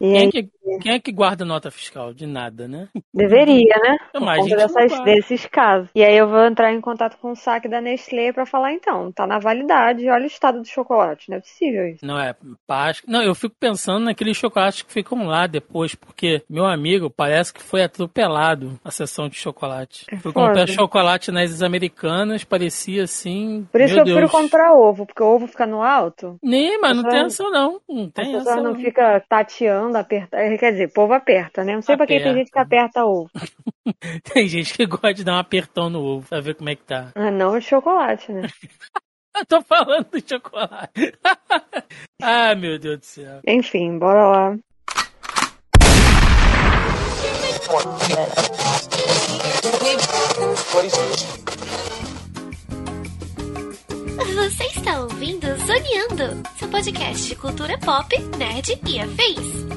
Yankee Quem, é que, quem é que guarda nota fiscal? De nada, né? Deveria, né? Por conta dessas- guarda. desses casos. E aí eu vou entrar em contato com o saque da Nestlé pra falar, então, tá na validade, olha o estado do chocolate. Não é possível isso. Não é Páscoa. Não, eu fico pensando naqueles chocolates que ficam lá depois, porque meu amigo parece que foi atropelado a sessão de chocolate. Fui comprar chocolate nas americanas, parecia assim. Por isso que eu prefiro Deus. comprar ovo, porque o ovo fica no alto. Nem, mas não tem essa não. Não tem essa não não. ficam tateando, apertando. Quer dizer, povo aperta, né? Não sei pra que tem gente que aperta ovo. Tem gente que gosta de dar um apertão no ovo pra ver como é que tá. Ah, não chocolate, né? Eu tô falando do chocolate. ah, meu Deus do céu. Enfim, bora lá. Você está ouvindo Zoneando, seu podcast de cultura pop, nerd e afins.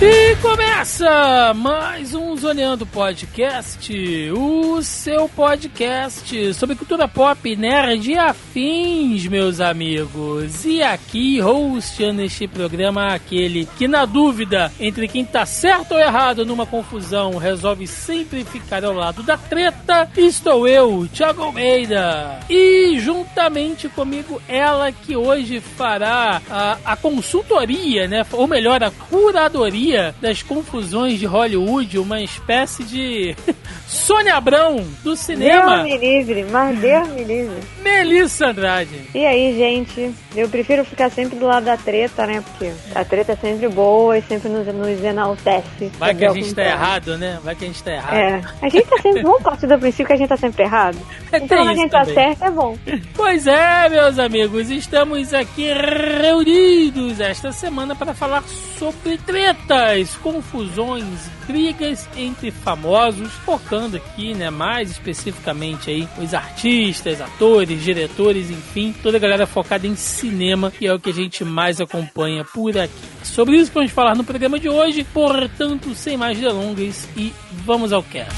E começa mais um Zoneando Podcast, o seu podcast sobre cultura pop, nerd e afins, meus amigos. E aqui, hosteando este programa, aquele que na dúvida entre quem tá certo ou errado numa confusão, resolve sempre ficar ao lado da treta, estou eu, Thiago Almeida. E juntamente comigo, ela que hoje fará a, a consultoria, né? Ou melhor, a curadoria das confusões de Hollywood, uma espécie de Sônia Abrão do cinema, Deus me livre, mas Deus me livre. Melissa Andrade. E aí, gente? Eu prefiro ficar sempre do lado da treta, né? Porque a treta é sempre boa e sempre nos, nos enaltece. Vai que a gente tá errado, né? Vai que a gente tá errado. É, a gente tá sempre. Vamos partir do princípio que a gente tá sempre errado. Tem Então, quando a gente tá também. certo, é bom. Pois é, meus amigos, estamos aqui reunidos esta semana para falar sobre tretas, confusões, brigas entre famosos, focando aqui, né, mais especificamente aí os artistas, atores, diretores, enfim, toda a galera focada em cinema, que é o que a gente mais acompanha por aqui. Sobre isso que vamos falar no programa de hoje, portanto, sem mais delongas e vamos ao cast.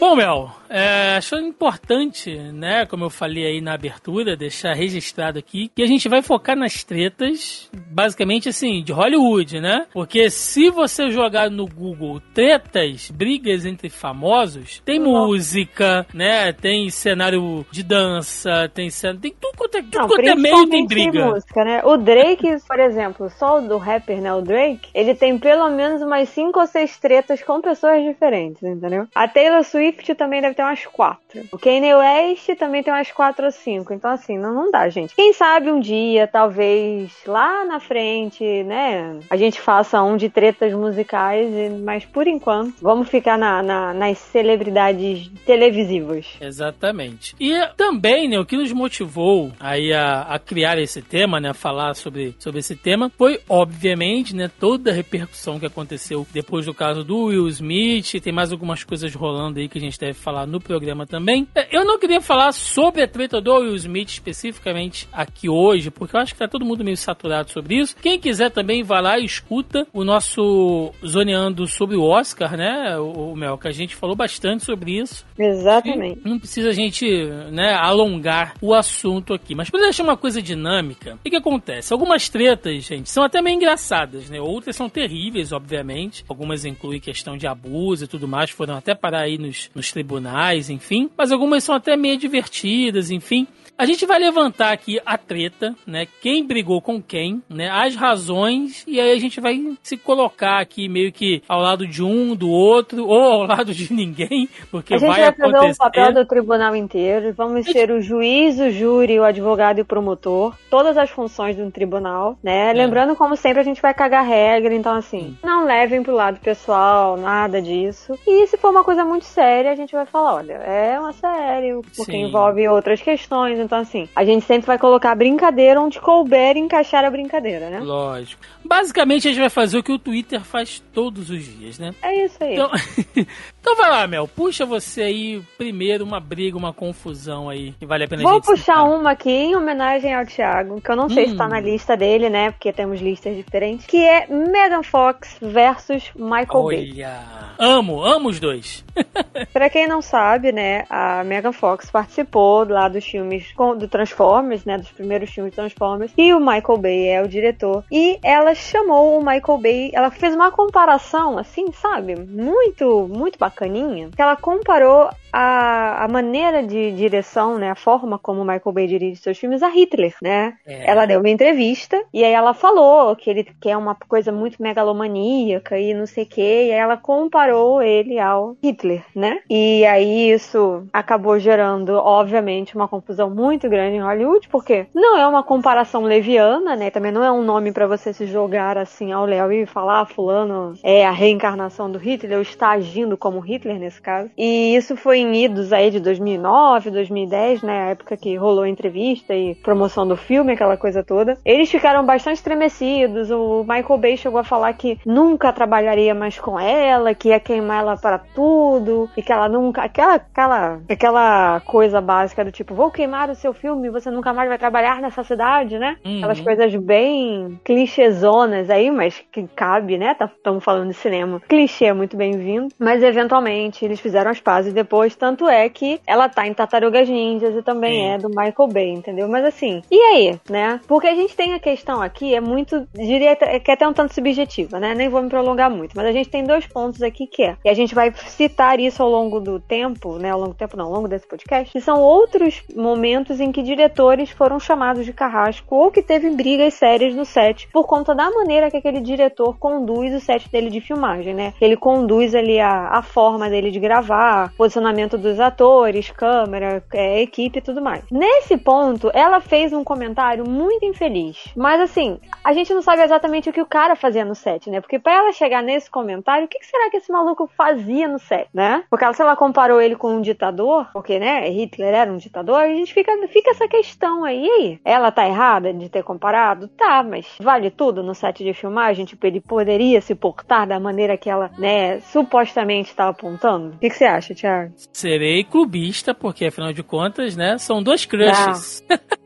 Bom, Mel, é, acho importante, né, como eu falei aí na abertura, deixar registrado aqui, que a gente vai focar nas tretas, basicamente assim, de Hollywood, né? Porque se você jogar no Google tretas, brigas entre famosos, tem música, né, tem cenário de dança, tem cena, tem tudo quanto é, tudo Não, quanto é meio tem briga. música, né? O Drake, por exemplo, só o do rapper, né? O Drake, ele tem pelo menos umas cinco ou seis tretas com pessoas diferentes, entendeu? A Taylor Swift também deve ter umas quatro. O Kanye West também tem umas quatro ou cinco. Então, assim, não, não dá, gente. Quem sabe um dia, talvez lá na frente, né? A gente faça um de tretas musicais, mas por enquanto, vamos ficar na, na- nas celebridades televisivas. Exatamente. E também, né, o que nos motivou aí a, a criar esse tema, né, a falar sobre, sobre esse tema, foi, obviamente, né, toda a repercussão que aconteceu depois do caso do Will Smith, tem mais algumas coisas rolando aí que a gente deve falar no programa também. É, Eu não queria falar sobre a treta do Will Smith especificamente aqui hoje, porque eu acho que tá todo mundo meio saturado sobre isso. Quem quiser também vai lá e escuta o nosso zoneando sobre o Oscar, né, o, Mel, que a gente falou bastante sobre isso. Exatamente. Não precisa a gente né, alongar o assunto aqui. Mas para deixar uma coisa dinâmica, o que, que acontece? Algumas tretas, gente, são até meio engraçadas, né? Outras são terríveis, obviamente. Algumas incluem questão de abuso e tudo mais, foram até parar aí nos, nos tribunais, enfim. Mas algumas são até meio divertidas, enfim. A gente vai levantar aqui a treta, né? Quem brigou com quem, né? As razões, e aí a gente vai se colocar aqui meio que ao lado de um, do outro, ou ao lado de ninguém, porque A gente vai, vai, fazer acontecer. o papel do tribunal inteiro. Vamos ser o juiz, o júri, o advogado e o promotor. Todas as funções de um tribunal, né? Lembrando, como sempre, a gente vai cagar regra. Então, assim, não levem pro lado pessoal, nada disso. E se for uma coisa muito séria, a gente vai falar, olha, é uma sério, porque Sim. envolve outras questões, então assim, a gente sempre vai colocar a brincadeira onde couber e encaixar a brincadeira, né? Lógico. Basicamente, a gente vai fazer o que o Twitter faz todos os dias, né? É isso aí. Então, então vai lá, Mel. Puxa você aí primeiro uma briga, uma confusão aí que vale a pena a Vou gente puxar citar. uma aqui em homenagem ao Thiago, que eu não sei se tá Hum. na lista dele, né? Porque temos listas diferentes. Que é Megan Fox versus Michael Bay. Olha, amo, amo os dois. Pra quem não sabe, né, a Megan Fox participou lá dos filmes com- do Transformers, né, dos primeiros filmes de Transformers, e o Michael Bay é o diretor. E ela chamou o Michael Bay, ela fez uma comparação, assim, sabe, muito, muito bacaninha, que ela comparou a, a maneira de direção, né, a forma como o Michael Bay dirige seus filmes a Hitler, né? É. Ela deu uma entrevista e aí ela falou que ele quer uma coisa muito megalomaníaca e não sei o que, e aí ela comparou ele ao Hitler, né? E aí isso acabou gerando, obviamente, uma confusão muito grande em Hollywood, porque não é uma comparação leviana, né? Também não é um nome pra você se jogar assim ao Léo e falar, ah, fulano é a reencarnação do Hitler, ou está agindo como Hitler nesse caso. E isso foi em idos aí de 2009, 2010, né? A época que rolou a entrevista e promoção do filme, aquela coisa toda. Eles ficaram bastante estremecidos. O Michael Bay chegou a falar que nunca trabalharia mais com ela, que ia queimar ela para tudo, e que ela nunca. Aquela, aquela, aquela coisa básica do tipo, vou queimar seu filme, você nunca mais vai trabalhar nessa cidade, né? Uhum. Aquelas coisas bem clichêzonas aí, mas que cabe, né? Estamos falando de cinema. Clichê é muito bem-vindo. Mas eventualmente eles fizeram as pazes depois. Tanto é que ela tá em Tartarugas Ninjas e também Sim. é do Michael Bay, entendeu? Mas assim, e aí, né? Porque a gente tem a questão aqui, é muito, diria que é até um tanto subjetiva, né? Nem vou me prolongar muito. Mas a gente tem dois pontos aqui que é. E a gente vai citar isso ao longo do tempo, né? Ao longo do tempo, não, ao longo desse podcast. Que são outros momentos em que diretores foram chamados de carrasco ou que teve brigas sérias no set por conta da maneira que aquele diretor conduz o set dele de filmagem, né? Ele conduz ali a, a forma dele de gravar, posicionamento dos atores, câmera, é, equipe e tudo mais. Nesse ponto, ela fez um comentário muito infeliz. Mas assim, a gente não sabe exatamente o que o cara fazia no set, né? Porque pra ela chegar nesse comentário, o que que será que esse maluco fazia no set, né? Porque ela, se ela comparou ele com um ditador, porque, né, Hitler era um ditador, a gente fica, fica essa questão aí. Ela tá errada de ter comparado? Tá, mas vale tudo no set de filmagem? Tipo, ele poderia se portar da maneira que ela, né, supostamente tá apontando? O que, que você acha, Thiago? Serei clubista, porque afinal de contas, né, são dois crushes.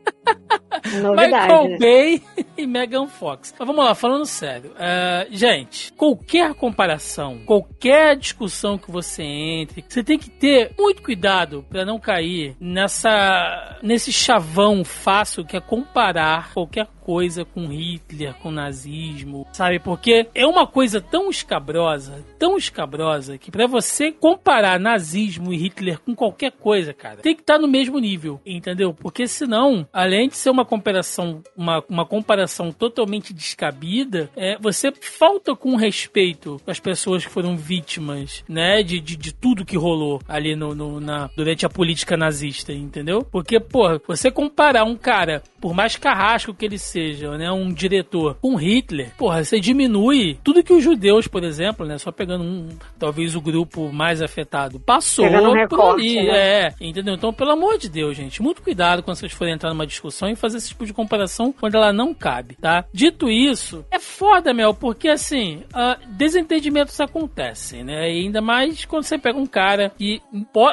Novidade, Michael né? Bay e Megan Fox. Mas vamos lá, falando sério. é, gente, qualquer comparação, qualquer discussão que você entre, você tem que ter muito cuidado para não cair nessa nesse chavão fácil que é comparar qualquer coisa com Hitler, com nazismo, sabe? Porque é uma coisa tão escabrosa, tão escabrosa, que pra você comparar nazismo e Hitler com qualquer coisa, cara, tem que estar no mesmo nível, entendeu? Porque senão, além de ser uma comparação, uma, uma comparação totalmente descabida, é, você falta com respeito às pessoas que foram vítimas, né, de, de, de tudo que rolou ali no, no- na, durante a política nazista, entendeu? Porque, pô, você comparar um cara, por mais carrasco que ele seja, né, um diretor, com Hitler, porra, você diminui tudo que os judeus, por exemplo, né, só pegando um, talvez o grupo mais afetado, passou um por recorte, ali, né? é, entendeu? Então, pelo amor de Deus, gente, muito cuidado quando vocês forem entrar numa discussão e fazer esse tipo de comparação quando ela não cabe, tá? Dito isso, é foda, Mel, porque assim, ah, desentendimentos acontecem, né? E ainda mais quando você pega um cara que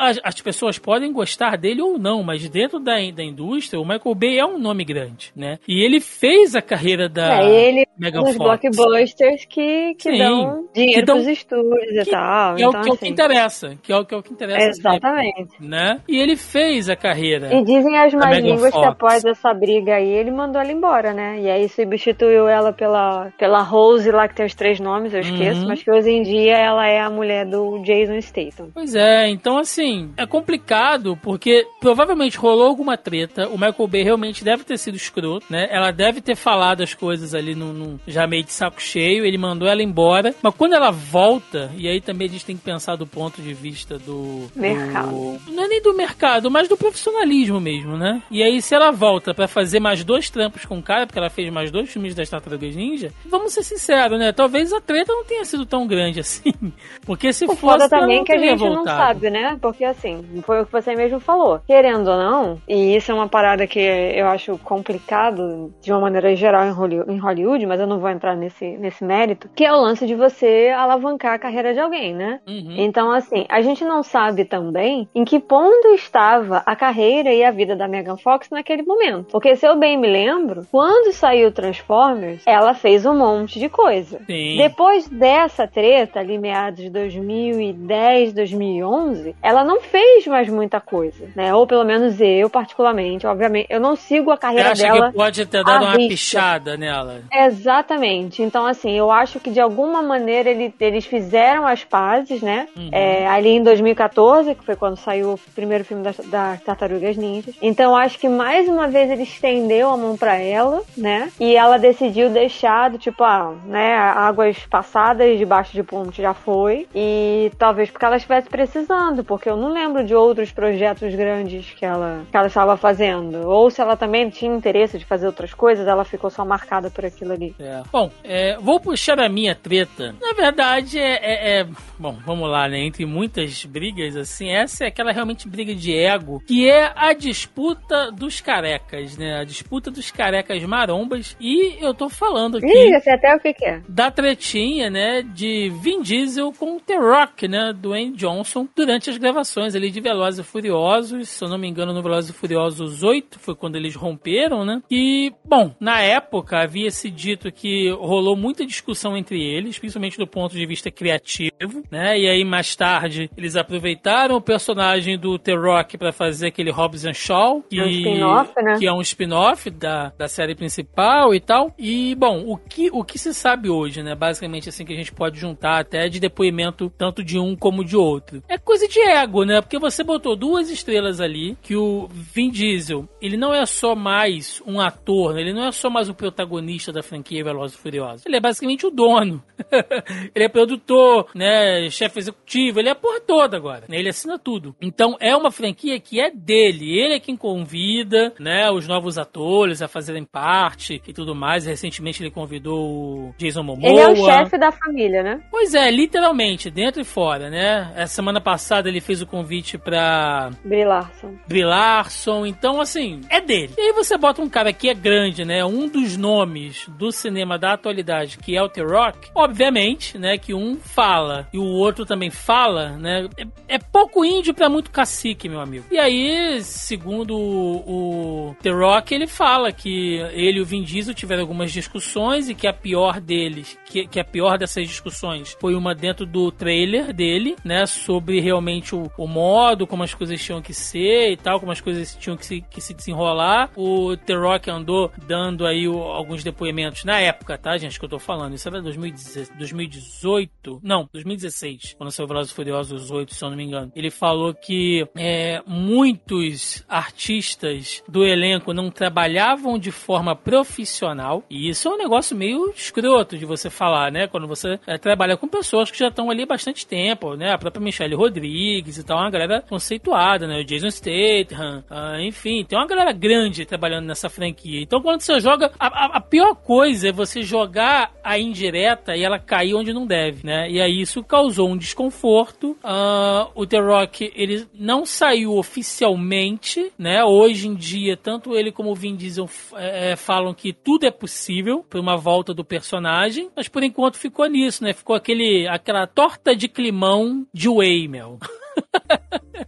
as, as pessoas podem gostar dele ou não, mas dentro da, da indústria, o Michael Bay é um nome grande, né? E ele fez a carreira da É ele Megan nos Fox. blockbusters que, que Sim. dão dinheiro Que dão- pros estúdios e que- tal. Que é, o, então, que é o que assim, interessa, que é o que, é o que interessa sempre, Exatamente. né? E ele fez a carreira. E dizem as Megan línguas que Fox. após essa briga aí, ele mandou ela embora, né? E aí substituiu ela pela, pela Rose lá, que tem os três nomes, eu esqueço, Uhum. mas que hoje em dia ela é a mulher do Jason Statham. Pois é, então assim, é complicado porque provavelmente rolou alguma treta, o Michael Bay realmente deve ter sido escroto, né? Ela deve ter falado as coisas ali no, no- já meio de saco cheio, ele mandou ela embora, mas quando ela volta, e aí também a gente tem que pensar do ponto de vista do... Mercado. do- não é nem do mercado, mas do profissionalismo mesmo, né? E aí se ela volta para fazer mais dois trampos com o cara, porque ela fez mais dois filmes das Tartarugas Ninja, vamos ser sinceros, né? Talvez a treta não tenha sido tão grande assim. Porque se O fosse. também não que a gente não voltado. sabe, né? Porque assim, foi o que você mesmo falou. Querendo ou não, e isso é uma parada que eu acho complicado de uma maneira geral em Hollywood, mas eu não vou entrar nesse, nesse mérito, que é o lance de você alavancar a carreira de alguém, né? Uhum. Então, assim, a gente não sabe também em que ponto estava a carreira e a vida da Megan Fox naquele momento. Porque se eu bem me lembro, quando saiu Transformers, ela fez um monte de coisa. Sim. Depois dessa treta, ali meados de 2010, 2011, ela não fez mais muita coisa, né? Ou pelo menos eu, particularmente, obviamente, eu não sigo a carreira dela. que pode ter dado à uma risca. pichada nela? Exatamente. Então, assim, eu acho que de alguma maneira ele- eles fizeram as pazes, né? Uhum. É, ali em 2014, que foi quando saiu o primeiro filme das, das Tartarugas Ninjas. Então, eu acho que mais uma vez ele estendeu a mão pra ela, né? E ela decidiu deixar do tipo, ah, né? Águas passadas debaixo de ponte já foi. E talvez porque ela estivesse precisando, porque eu não lembro de outros projetos grandes que ela, que ela estava fazendo. Ou se ela também tinha interesse de fazer outras coisas, ela ficou só marcada por aquilo ali. É. Bom, é, vou puxar a minha treta. Na verdade, é, é- é- Bom, vamos lá, né? Entre muitas brigas, assim, essa é aquela realmente briga de ego, que é a disputa dos carecas, né? A disputa dos carecas marombas. E eu tô falando aqui. Ih, sei até o que, que é. da tretinha, né, de Vin Diesel com o The Rock, né, Dwayne Johnson, durante as gravações ali de Velozes e Furiosos, se eu não me engano, no Velozes e Furiosos 8 foi quando eles romperam, né, e, bom, na época havia se dito que rolou muita discussão entre eles, principalmente do ponto de vista criativo, né, e aí mais tarde eles aproveitaram o personagem do The Rock para fazer aquele Hobbs and Shaw, que, É um spin-off, né? que é um spin-off da, da série principal e tal. E, bom, o que, o que se sabe hoje, né? Basicamente, assim, que a gente pode juntar até de depoimento tanto de um como de outro. É coisa de ego, né? Porque você botou duas estrelas ali, que o Vin Diesel, ele não é só mais um ator, né? Ele não é só mais o protagonista da franquia Velozes e Furiosos. Ele é basicamente o dono. ele é produtor, né? Chefe executivo, ele é a porra toda agora. né? Ele assina tudo. Então, é uma franquia que é dele. Ele é quem convida, né? Os novos atores a fazerem parte e tudo mais. Recentemente ele convidou o Jason Momoa. Ele é o chefe da família, né? Pois é, literalmente, dentro e fora, né? Essa semana passada ele fez o convite pra Brie Larson. Brie Larson, então assim, é dele. E aí você bota um cara que é grande, né? Um dos nomes do cinema da atualidade, que é o The Rock, obviamente, né? Que um fala e o outro também fala, né? É, é pouco índio pra muito cacique, meu amigo. E aí, segundo o, o The Rock, ele fala que ele e o Vin Diesel tiveram algumas discussões e que a pior deles, que, que a pior dessas discussões foi uma dentro do trailer dele, né? Sobre realmente o, o modo, como as coisas tinham que ser e tal, como as coisas tinham que se, que se desenrolar. O The Rock andou dando aí o- alguns depoimentos na época, tá, gente, que eu tô falando. Isso era 2016 2018, não, 2016, quando saiu Velozes e Furiosos 8, se eu não me engano. Ele falou que é, muitos artistas do elenco não trabalhavam de forma profissional, e isso é um negócio meio escroto de você falar, né? Quando você é, trabalha com pessoas que já estão ali há bastante tempo, né? A própria Michelle Rodrigues e tal, uma galera conceituada, né? O Jason Statham, ah, enfim, tem uma galera grande trabalhando nessa franquia. Então, quando você joga, a, a- pior coisa é você jogar a indireta e ela cair onde não deve, né? E aí isso causou um desconforto. Ah, o The Rock, ele não saiu oficialmente, né? Hoje em dia, tanto ele como o Vin Diesel eh, eh, falam que tudo é possível por uma volta do personagem, mas por enquanto ficou nisso, né? Ficou aquele, aquela torta de climão de whey, meu.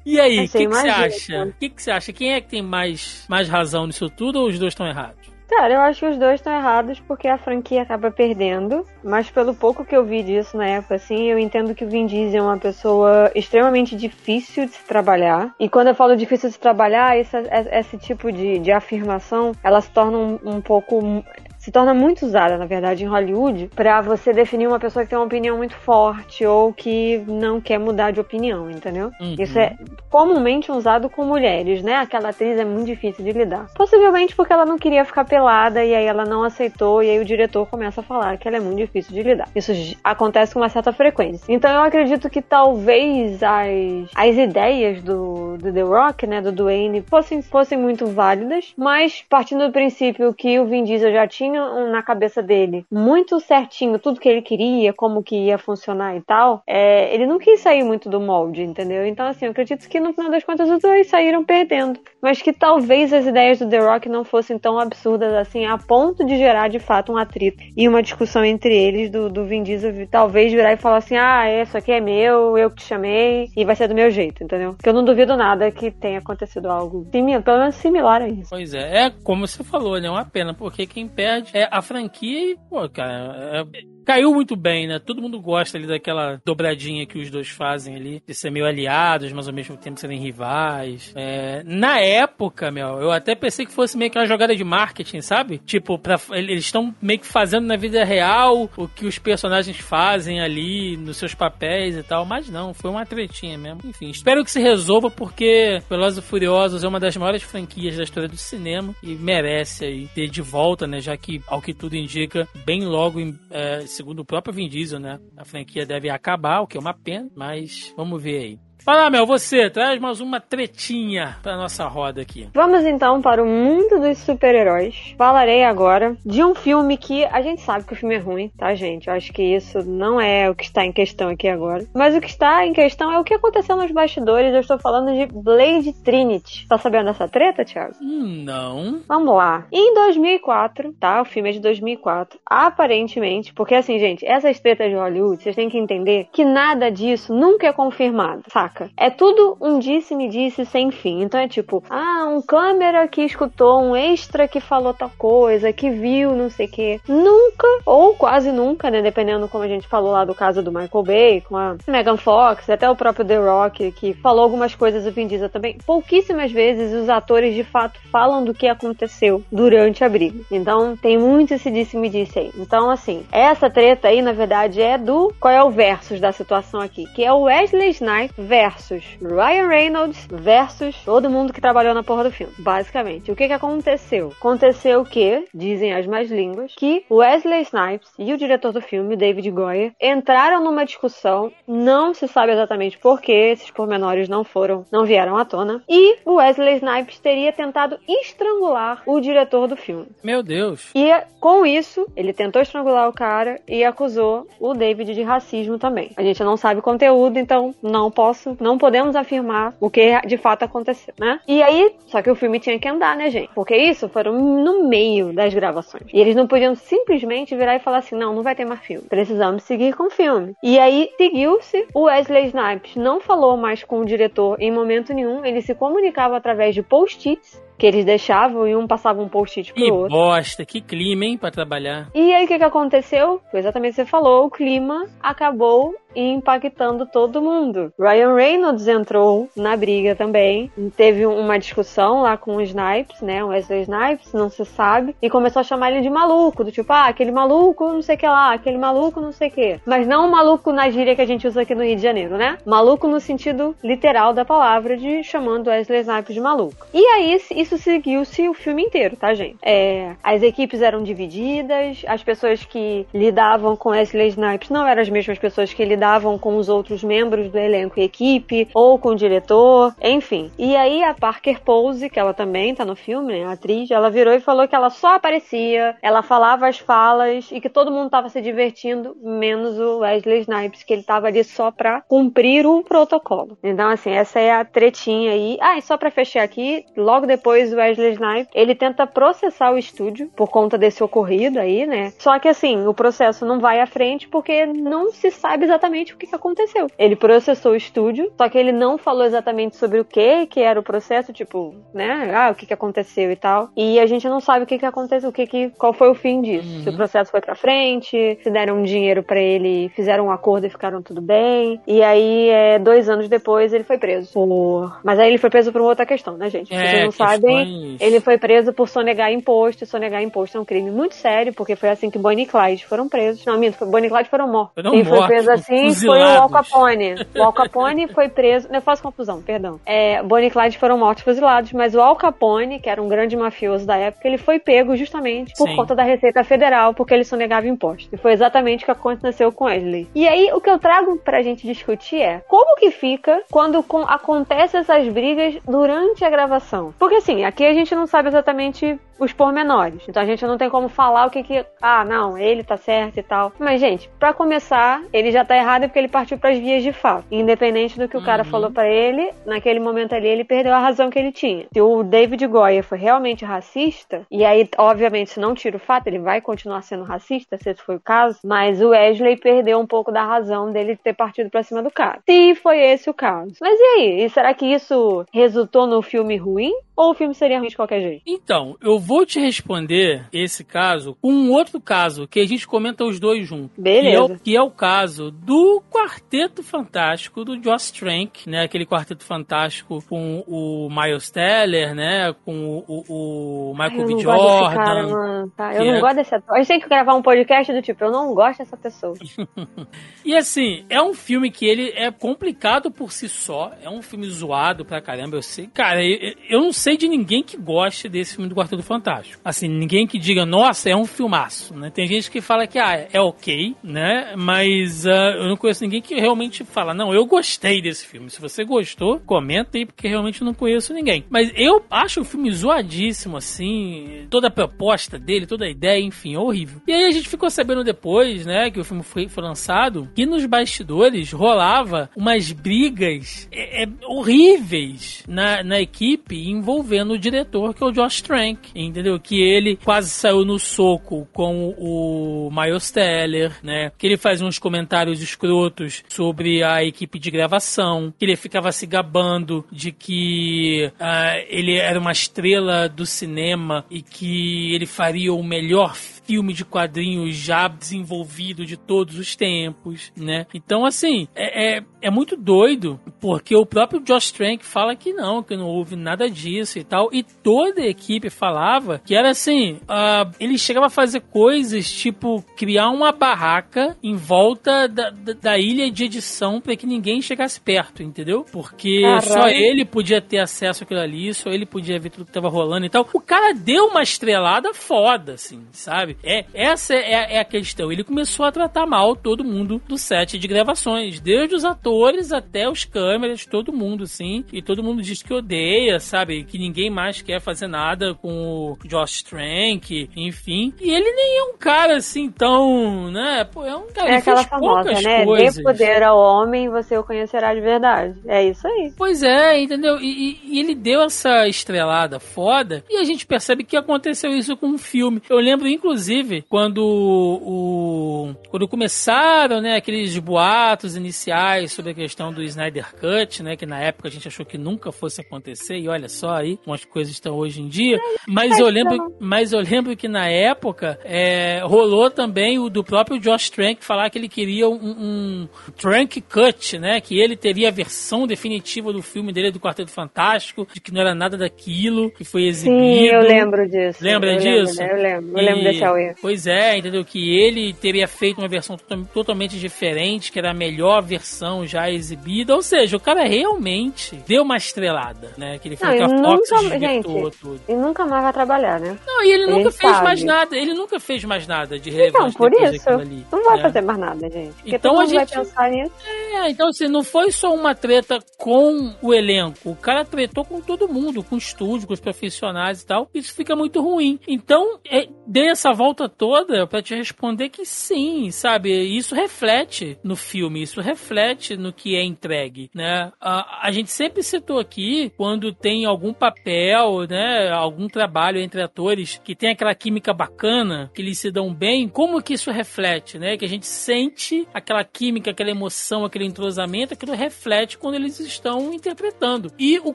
E aí, o que que você acha? cara. O que que você acha? Quem é que tem mais, mais razão nisso tudo ou os dois estão errados? Cara, eu acho que os dois estão errados porque a franquia acaba perdendo. Mas pelo pouco que eu vi disso na época, assim, eu entendo que o Vin Diesel é uma pessoa extremamente difícil de se trabalhar. E quando eu falo difícil de se trabalhar, esse, esse tipo de, de afirmação, ela se torna um, um pouco. Se torna muito usada, na verdade, em Hollywood, para você definir uma pessoa que tem uma opinião muito forte ou que não quer mudar de opinião, entendeu? Uhum. Isso é comumente usado com mulheres, né? Aquela atriz é muito difícil de lidar. Possivelmente porque ela não queria ficar pelada e aí ela não aceitou e aí o diretor começa a falar que ela é muito difícil de lidar. Isso acontece com uma certa frequência. Então eu acredito que talvez as, as ideias do, do The Rock, né, do Dwayne, fossem, fossem muito válidas, mas partindo do princípio que o Vin Diesel já tinha na cabeça dele muito certinho tudo que ele queria, como que ia funcionar e tal, é, ele não quis sair muito do molde, entendeu? Então assim, eu acredito que no final das contas os dois saíram perdendo, mas que talvez as ideias do The Rock não fossem tão absurdas assim a ponto de gerar de fato um atrito e uma discussão entre eles do, do Vin Diesel talvez virar e falar assim, ah, isso aqui é meu, eu que te chamei e vai ser do meu jeito, entendeu? Porque eu não duvido nada que tenha acontecido algo similar, pelo menos similar a isso. Pois é, é como você falou, né? É uma pena, porque quem perde é a franquia e, pô, cara, é caiu muito bem, né? Todo mundo gosta ali daquela dobradinha que os dois fazem ali, de ser meio aliados, mas ao mesmo tempo serem rivais. É, na época, meu, eu até pensei que fosse meio que uma jogada de marketing, sabe? Tipo, pra, eles estão meio que fazendo na vida real o que os personagens fazem ali nos seus papéis e tal, mas não, foi uma tretinha mesmo. Enfim, espero que se resolva porque Velozes e Furiosos é uma das maiores franquias da história do cinema e merece aí ter de volta, né? Já que, ao que tudo indica, bem logo é, segundo o próprio Vin Diesel, né? A franquia deve acabar, o que é uma pena, mas vamos ver aí. Fala, Mel, você traz mais uma tretinha pra nossa roda aqui. Vamos então para o mundo dos super-heróis. Falarei agora de um filme que a gente sabe que o filme é ruim, tá, gente? Eu acho que isso não é o que está em questão aqui agora. Mas o que está em questão é o que aconteceu nos bastidores. Eu estou falando de Blade Trinity. Tá sabendo dessa treta, Thiago? Não. Vamos lá. Em 2004, tá? O filme é de 2004. Aparentemente, porque assim, gente, essas tretas de Hollywood, vocês têm que entender que nada disso nunca é confirmado, saca? Saca? É tudo um disse-me-disse sem fim. Então é tipo, ah, um câmera que escutou um extra que falou tal coisa, que viu não sei o que. Nunca, ou quase nunca, né? Dependendo como a gente falou lá do caso do Michael Bay, com a Megan Fox, até o próprio The Rock, que falou algumas coisas do Vin Diesel também. Pouquíssimas vezes os atores de fato falam do que aconteceu durante a briga. Então tem muito esse disse-me-disse aí. Então, assim, essa treta aí, na verdade, é do. Qual é o versus da situação aqui? Que é o Wesley Snipes versus Ryan Reynolds versus todo mundo que trabalhou na porra do filme. Basicamente, o que que aconteceu? Aconteceu que, dizem as mais línguas, que Wesley Snipes e o diretor do filme, David Goyer, entraram numa discussão, não se sabe exatamente por que esses pormenores não foram, não vieram à tona, e o Wesley Snipes teria tentado estrangular o diretor do filme. Meu Deus. E com isso, ele tentou estrangular o cara e acusou o David de racismo também. A gente não sabe o conteúdo, então não posso não podemos afirmar o que de fato aconteceu, né? E aí, só que o filme tinha que andar, né, gente? Porque isso foram no meio das gravações. E eles não podiam simplesmente virar e falar assim: não, não vai ter mais filme. Precisamos seguir com o filme. E aí seguiu-se. O Wesley Snipes não falou mais com o diretor em momento nenhum. Ele se comunicava através de post-its que eles deixavam e um passava um post-it pro que outro. bosta, que clima, hein, pra trabalhar. E aí o que, que aconteceu? Foi exatamente o que você falou, o clima acabou impactando todo mundo. Ryan Reynolds entrou na briga também, teve uma discussão lá com o Snipes, né, o Wesley Snipes, não se sabe, e começou a chamar ele de maluco, do tipo, ah, aquele maluco não sei o que lá, aquele maluco não sei o que. Mas não o maluco na gíria que a gente usa aqui no Rio de Janeiro, né? Maluco no sentido literal da palavra, de chamando Wesley Snipes de maluco. E aí, isso isso seguiu-se o filme inteiro, tá, gente? É, as equipes eram divididas, as pessoas que lidavam com Wesley Snipes não eram as mesmas pessoas que lidavam com os outros membros do elenco e equipe, ou com o diretor, enfim. E aí a Parker Pose, que ela também tá no filme, né, a atriz, ela virou e falou que ela só aparecia, ela falava as falas e que todo mundo tava se divertindo, menos o Wesley Snipes, que ele tava ali só pra cumprir o protocolo. Então, assim, essa é a tretinha aí. Ah, e só pra fechar aqui, logo depois depois o Wesley Snipes, ele tenta processar o estúdio por conta desse ocorrido aí, né? Só que assim, o processo não vai à frente porque não se sabe exatamente o que, que aconteceu. Ele processou o estúdio, só que ele não falou exatamente sobre o que que era o processo, tipo, né? Ah, o que, que aconteceu e tal. E a gente não sabe o que, que aconteceu, o que, que qual foi o fim disso. Uhum. Se o processo foi pra frente, se deram um dinheiro pra ele, fizeram um acordo e ficaram tudo bem. E aí, é, dois anos depois, ele foi preso. Por... Mas aí ele foi preso por uma outra questão, né, gente? É, não sabem. questões- Ele foi preso por sonegar imposto. E sonegar imposto é um crime muito sério, porque foi assim que Bonnie e Clyde foram presos. Não, minto, foi- Bonnie e Clyde foram mortos. Foram Quem foi mortos, preso assim foi o fuzilados. Al Capone. O Al Capone foi preso. Eu faço confusão, perdão. É, Bonnie e Clyde foram mortos fuzilados, mas o Al Capone, que era um grande mafioso da época, ele foi pego justamente por Sim. conta da Receita Federal, porque ele sonegava imposto. E foi exatamente o que aconteceu com Wesley. E aí, o que eu trago pra gente discutir é como que fica quando com- acontecem essas brigas durante a gravação. Porque assim, aqui a gente não sabe exatamente os pormenores. Então a gente não tem como falar o que que. Ah, não, ele tá certo e tal. Mas, gente, pra começar, ele já tá errado porque ele partiu pras vias de fato. Independente do que o cara Uhum. falou pra ele, naquele momento ali ele perdeu a razão que ele tinha. Se o David Goya foi realmente racista, e aí, obviamente, se não tira o fato, ele vai continuar sendo racista, se esse foi o caso, mas o Wesley perdeu um pouco da razão dele ter partido pra cima do cara. Se foi esse o caso. Mas e aí? E será que isso resultou no filme ruim? Ou o filme seria ruim de qualquer jeito? Então, eu vou te responder esse caso com um outro caso que a gente comenta os dois juntos. Beleza. Que é, o, que é o caso do Quarteto Fantástico do Joss Trank, né? Aquele Quarteto Fantástico com o Miles Teller, né? Com o, o, o Michael B. Jordan. cara, mano, tá? Eu não é- gosto desse ator. A gente tem que gravar um podcast do tipo, eu não gosto dessa pessoa. E assim, é um filme que ele é complicado por si só. É um filme zoado pra caramba, eu sei. Cara, eu, eu não sei de ninguém que goste desse filme do Quarteto Fantástico. Assim, ninguém que diga, nossa, é um filmaço, né? Tem gente que fala que, ah, é ok, né? Mas ah, eu não conheço ninguém que realmente fala, não, eu gostei desse filme. Se você gostou, comenta aí, porque realmente não conheço ninguém. Mas eu acho o filme zoadíssimo, assim, toda a proposta dele, toda a ideia, enfim, é horrível. E aí a gente ficou sabendo depois, né, que o filme foi, foi lançado, que nos bastidores rolava umas brigas é, é, horríveis na, na equipe envolvendo o diretor, que é o Josh Trank, entendeu? Que ele quase saiu no soco com o Miles Teller, né? Que ele fazia uns comentários escrotos sobre a equipe de gravação, que ele ficava se gabando de que ah, ele era uma estrela do cinema e que ele faria o melhor filme de quadrinhos já desenvolvido de todos os tempos, né? Então, assim, é, é, é muito doido, porque o próprio Josh Trank fala que não, que não houve nada disso e tal, e toda a equipe falava que era assim, ah, ele chegava a fazer coisas tipo criar uma barraca em volta da, da, da ilha de edição para que ninguém chegasse perto, entendeu? Porque Caralho. só ele podia ter acesso àquilo ali, só ele podia ver tudo que tava rolando e tal. O cara deu uma estrelada foda, assim, sabe? É, essa é, a- é a questão. Ele começou a tratar mal todo mundo do set de gravações, desde os atores até os câmeras, todo mundo, assim. E todo mundo diz que odeia, sabe? Que ninguém mais quer fazer nada com o Josh Trank, enfim. E ele nem é um cara assim tão, né? Pô, é um cara É aquela fez famosa, poucas né? coisas. Dê poder ao homem, você o conhecerá de verdade. É isso aí. Pois é, entendeu? E, e- e ele deu essa estrelada foda e a gente percebe que aconteceu isso com um filme. Eu lembro, inclusive, quando o. Quando começaram, né, aqueles boatos iniciais sobre a questão do Snyder Cut, né? Que na época a gente achou que nunca fosse acontecer, e olha só aí como as coisas estão hoje em dia. Mas eu lembro, mas eu lembro que na época é, rolou também o do próprio Josh Trank falar que ele queria um, um Trank Cut, né? Que ele teria a versão definitiva do filme dele do Quarteto Fantástico, de que não era nada daquilo que foi exibido. Sim, eu lembro disso. Lembra eu disso? Lembro, eu lembro, eu lembro E- Pois é, entendeu? Que ele teria feito uma versão to- totalmente diferente, que era a melhor versão já exibida. Ou seja, o cara realmente deu uma estrelada, né? Que ele Não, foi a Fox nunca, gente, tudo. e nunca mais vai trabalhar, né? Não, e ele Ele nunca fez sabe. mais nada. Ele nunca fez mais nada de Então, relevante por isso, ali. não vai né? fazer mais nada, gente. Porque Então a mundo vai gente- pensar nisso. É, então assim, não foi só uma treta com o elenco. O cara tretou com todo mundo, com o estúdio, com os profissionais e tal. Isso fica muito ruim. Então, é, dei essa volta volta toda para te responder que sim, sabe? Isso reflete no filme, isso reflete no que é entregue, né? A, a gente sempre citou aqui quando tem algum papel, né, algum trabalho entre atores que tem aquela química bacana, que eles se dão bem, como que isso reflete, né? Que a gente sente aquela química, aquela emoção, aquele entrosamento, aquilo reflete quando eles estão interpretando. E o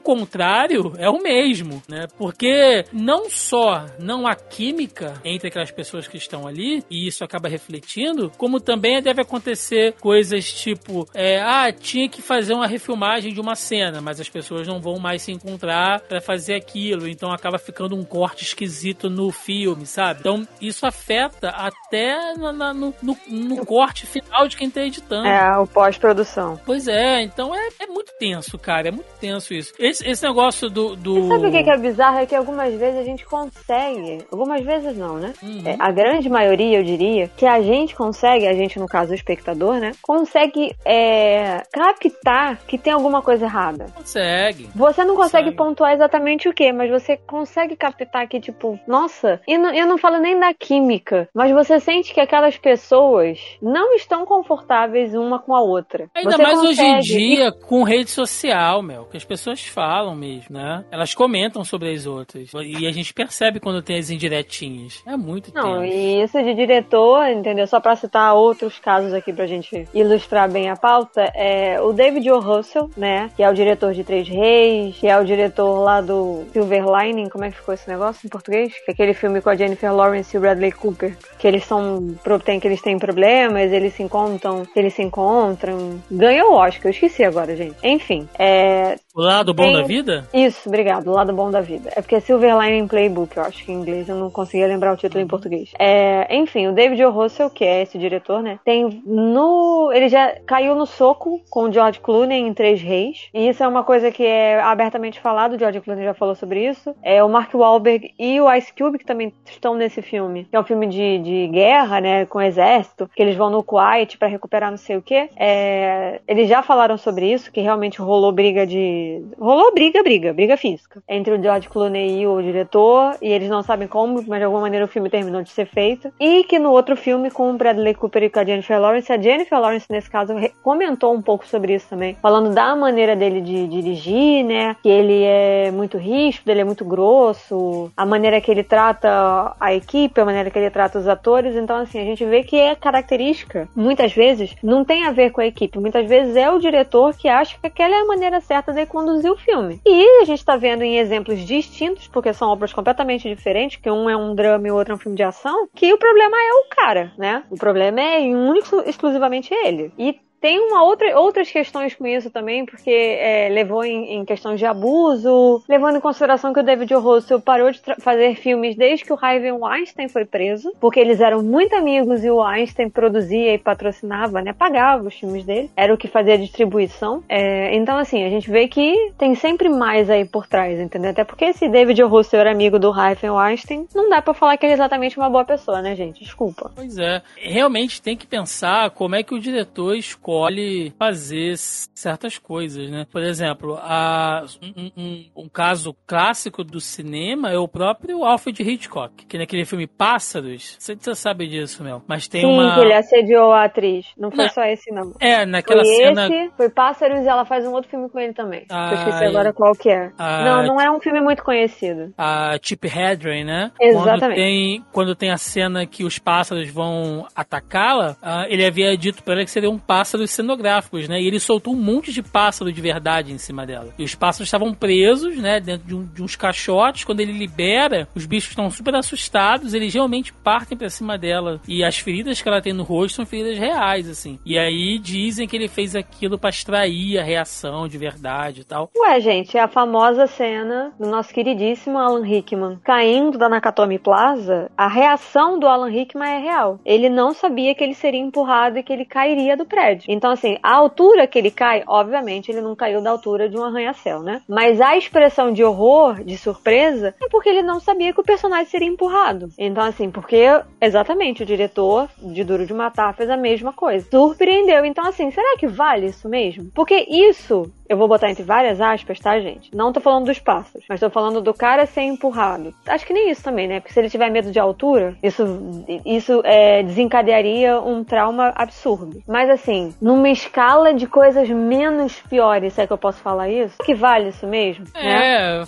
contrário é o mesmo, né? Porque não só não há química entre aquelas pessoas que estão ali, e isso acaba refletindo, como também deve acontecer coisas tipo, é, ah, tinha que fazer uma refilmagem de uma cena, mas as pessoas não vão mais se encontrar para fazer aquilo, então acaba ficando um corte esquisito no filme, sabe? Então isso afeta até no, no, no, no corte final de quem tá editando. É, o pós-produção. Pois é, então é, é muito tenso, cara, é muito tenso isso. Esse, esse negócio do. do... Sabe o que é bizarro? É que algumas vezes a gente consegue, algumas vezes não, né? Uhum. É, a grande maioria, eu diria, que a gente consegue, a gente no caso o espectador, né? Consegue é, captar que tem alguma coisa errada. Consegue. Você não consegue, consegue. pontuar exatamente o que, mas você consegue captar que, tipo, nossa, e não, eu não falo nem da química, mas você sente que aquelas pessoas não estão confortáveis uma com a outra. Ainda você mais consegue... hoje em dia, com rede social, meu, que as pessoas falam mesmo, né? Elas comentam sobre as outras. E a gente percebe quando tem as indiretinhas. É muito Não, e isso de diretor, entendeu? Só pra citar outros casos aqui pra gente ilustrar bem a pauta, é o David O. Russell, né? Que é o diretor de Três Reis, que é o diretor lá do Silver Lining, como é que ficou esse negócio em português? Que é aquele filme com a Jennifer Lawrence e o Bradley Cooper. Que eles são. Tem, que eles têm problemas, eles se encontram, eles se encontram. Ganhou o Oscar, eu esqueci agora, gente. Enfim, é, o lado bom Tem... da vida? Isso, obrigado. O lado bom da vida. É porque é Silver Lining Playbook, eu acho que em inglês, eu não conseguia lembrar o título em português. É, enfim, o David O. Russell, que é esse diretor, né? Tem no. Ele já caiu no soco com o George Clooney em Três Reis. E isso é uma coisa que é abertamente falado. O George Clooney já falou sobre isso. É o Mark Wahlberg e o Ice Cube, que também estão nesse filme. Que é um filme de, de guerra, né? Com exército. Que eles vão no Kuwait para recuperar não sei o quê. É, eles já falaram sobre isso, que realmente rolou briga de Rolou briga, briga, briga física. Entre o George Clooney e o diretor, e eles não sabem como, mas de alguma maneira o filme terminou de ser feito. E que no outro filme, com o Bradley Cooper e com a Jennifer Lawrence, a Jennifer Lawrence, nesse caso, comentou um pouco sobre isso também. Falando da maneira dele de dirigir, né? Que ele é muito ríspido, ele é muito grosso, a maneira que ele trata a equipe, a maneira que ele trata os atores. Então, assim, a gente vê que é característica, muitas vezes, não tem a ver com a equipe. Muitas vezes é o diretor que acha que aquela é a maneira certa de conduzir o filme. E a gente está vendo em exemplos distintos, porque são obras completamente diferentes, que um é um drama e o outro é um filme de que o problema é o cara, né? O problema é único exclusivamente ele. E tem uma outra, outras questões com isso também, porque é, levou em, em questões de abuso, levando em consideração que o David O. Russell parou de fazer filmes desde que o Harvey Weinstein foi preso, porque eles eram muito amigos e o Weinstein produzia e patrocinava, né, pagava os filmes dele, era o que fazia a distribuição. É, então, assim, a gente vê que tem sempre mais aí por trás, entendeu? Até porque se David O. Russell era amigo do Harvey Weinstein, não dá para falar que ele é exatamente uma boa pessoa, né, gente? Desculpa. Pois é. Realmente tem que pensar como é que o diretor escolhe escolhe fazer certas coisas, né? Por exemplo, a, um, um, um, caso clássico do cinema é o próprio Alfred Hitchcock, que naquele filme Pássaros, você, você sabe disso, Mel, mas tem Sim, uma... que ele assediou a atriz, não foi só esse não. É, naquela foi cena... Esse, foi Pássaros e ela faz um outro filme com ele também, ah, eu esqueci agora qual que é. Ah, não, não é um filme muito conhecido. A Chip Hedren, né? Exatamente. Quando tem, quando tem a cena que os pássaros vão atacá-la, uh, ele havia dito para ela que seria um pássaro cenográficos, né? E ele soltou um monte de pássaro de verdade em cima dela. E os pássaros estavam presos, né? Dentro de, um, de uns caixotes. Quando ele libera, os bichos estão super assustados. Eles realmente partem para cima dela. E as feridas que ela tem no rosto são feridas reais, assim. E aí dizem que ele fez aquilo para extrair a reação de verdade e tal. Ué, gente, é a famosa cena do nosso queridíssimo Alan Rickman caindo da Nakatomi Plaza. A reação do Alan Rickman é real. Ele não sabia que ele seria empurrado e que ele cairia do prédio. Então, assim, a altura que ele cai, obviamente, ele não caiu da altura de um arranha-céu, né? Mas a expressão de horror, de surpresa, é porque ele não sabia que o personagem seria empurrado. Então, assim, porque exatamente o diretor de Duro de Matar fez a mesma coisa. Surpreendeu. Então, assim, será que vale isso mesmo? Porque isso eu vou botar entre várias aspas, tá, gente? Não tô falando dos pássaros, mas tô falando do cara ser empurrado. Acho que nem isso também, né? Porque se ele tiver medo de altura, isso, isso é, desencadearia um trauma absurdo. Mas assim, numa escala de coisas menos piores, se é que eu posso falar isso, que vale isso mesmo? É, né?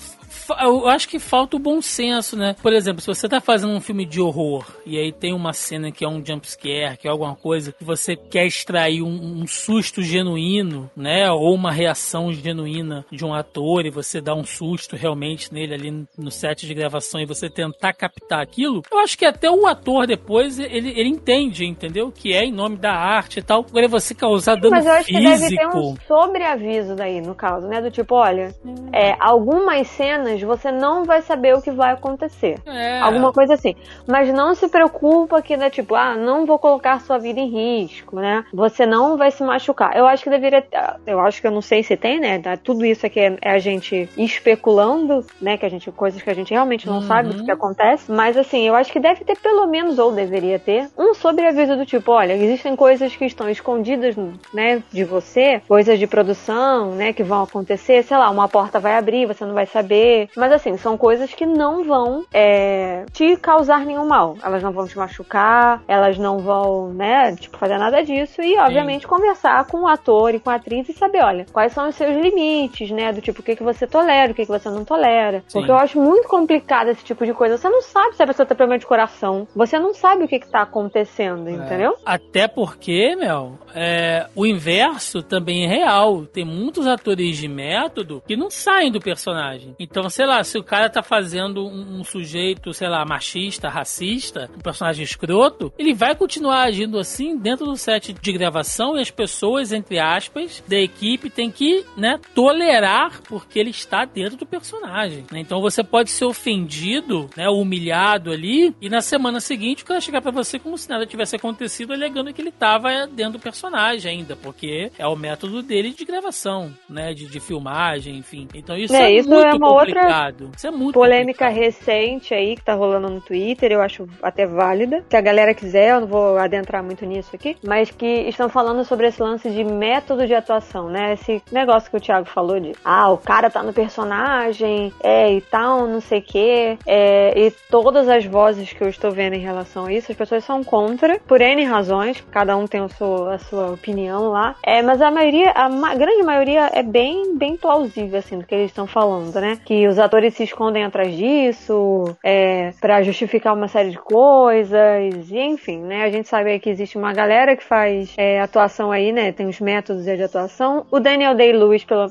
Eu acho que falta o bom senso, né? Por exemplo, se você tá fazendo um filme de horror e aí tem uma cena que é um jump scare, que é alguma coisa que você quer extrair um, um susto genuíno, né? Ou uma reação genuína de um ator e você dá um susto realmente nele ali no set de gravação e você tentar captar aquilo, eu acho que até o ator depois ele, ele entende, entendeu? Que é em nome da arte e tal. Agora você causar dano Mas eu acho físico. que deve ter um sobreaviso daí, no caso, né? Do tipo, olha, hum. é, algumas cenas você não vai saber o que vai acontecer. É. Alguma coisa assim. Mas não se preocupa que, né, tipo, ah, não vou colocar sua vida em risco, né? Você não vai se machucar. Eu acho que deveria. Eu acho que eu não sei se tem, né? Tudo isso aqui é, é a gente especulando, né? Que a gente. Coisas que a gente realmente não uhum. sabe do que acontece. Mas assim, eu acho que deve ter pelo menos, ou deveria ter, um sobreaviso do tipo, olha, existem coisas que estão escondidas, né, de você, coisas de produção, né, que vão acontecer, sei lá, uma porta vai abrir, você não vai saber, mas assim, são coisas que não vão é, te causar nenhum mal. Elas não vão te machucar, elas não vão, né, tipo, fazer nada disso. E, obviamente, Sim. conversar com o ator e com a atriz e saber, olha, quais são os seus limites, né? Do tipo, o que, que você tolera, o que, que você não tolera. Sim. Porque eu acho muito complicado esse tipo de coisa. Você não sabe se a pessoa tem problema de coração. Você não sabe o que, que tá acontecendo, é. entendeu? Até porque, Mel, é, o inverso também é real. Tem muitos atores de método que não saem do personagem. Então, sei lá, se o cara tá fazendo um, um, sujeito, sei lá, machista, racista, um personagem escroto, ele vai continuar agindo assim dentro do set de gravação e as pessoas, entre aspas, da equipe tem que, né, tolerar porque ele está dentro do personagem. Né? Então você pode ser ofendido, né, humilhado ali, e na semana seguinte o cara chegar para você como se nada tivesse acontecido, alegando que ele tava dentro do personagem ainda, porque é o método dele de gravação, né, de, de filmagem, enfim. Então isso é, é isso muito é uma outra complicado. Isso é muito Polêmica complicado. recente aí que tá rolando no Twitter, eu acho até válida. Se a galera quiser, eu não vou adentrar muito nisso aqui, mas que estão falando sobre esse lance de método de atuação, né? Esse negócio que o Thiago falou de, ah, o cara tá no personagem, é, e tal, não sei o quê, é, e todas as vozes que eu estou vendo em relação a isso, as pessoas são contra, por N razões, cada um tem a sua, a sua opinião lá, é, mas a maioria, a ma grande maioria é bem, bem plausível, assim, do que eles estão falando, né? Que os atores se escondem atrás disso, é, para justificar uma série de coisas, e enfim, né? A gente sabe que existe uma galera que faz é, atuação aí, né? Tem os métodos de atuação. O Daniel Day-Lewis pela,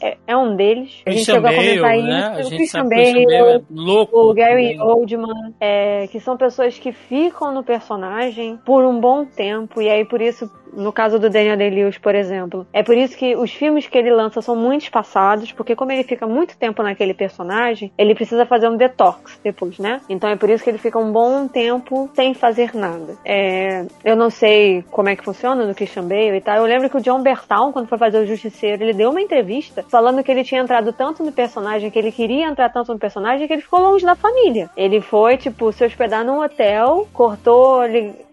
é, é, um deles. A gente chegou a comentar né? isso. o Christian Bale, é louco, o Gary Oldman, é, que são pessoas que ficam no personagem por um bom tempo, e aí por isso no caso do Daniel Day-Lewis, por exemplo. É por isso que os filmes que ele lança são muito espaçados, porque como ele fica muito tempo naquele personagem, ele precisa fazer um detox depois, né? Então é por isso que ele fica um bom tempo sem fazer nada. É, eu não sei como é que funciona no Christian Bale e tal. Eu lembro que o John Bertal, quando foi fazer o Justiceiro, ele deu uma entrevista falando que ele tinha entrado tanto no personagem, que ele queria entrar tanto no personagem, que ele ficou longe da família. Ele foi, tipo, se hospedar num hotel, cortou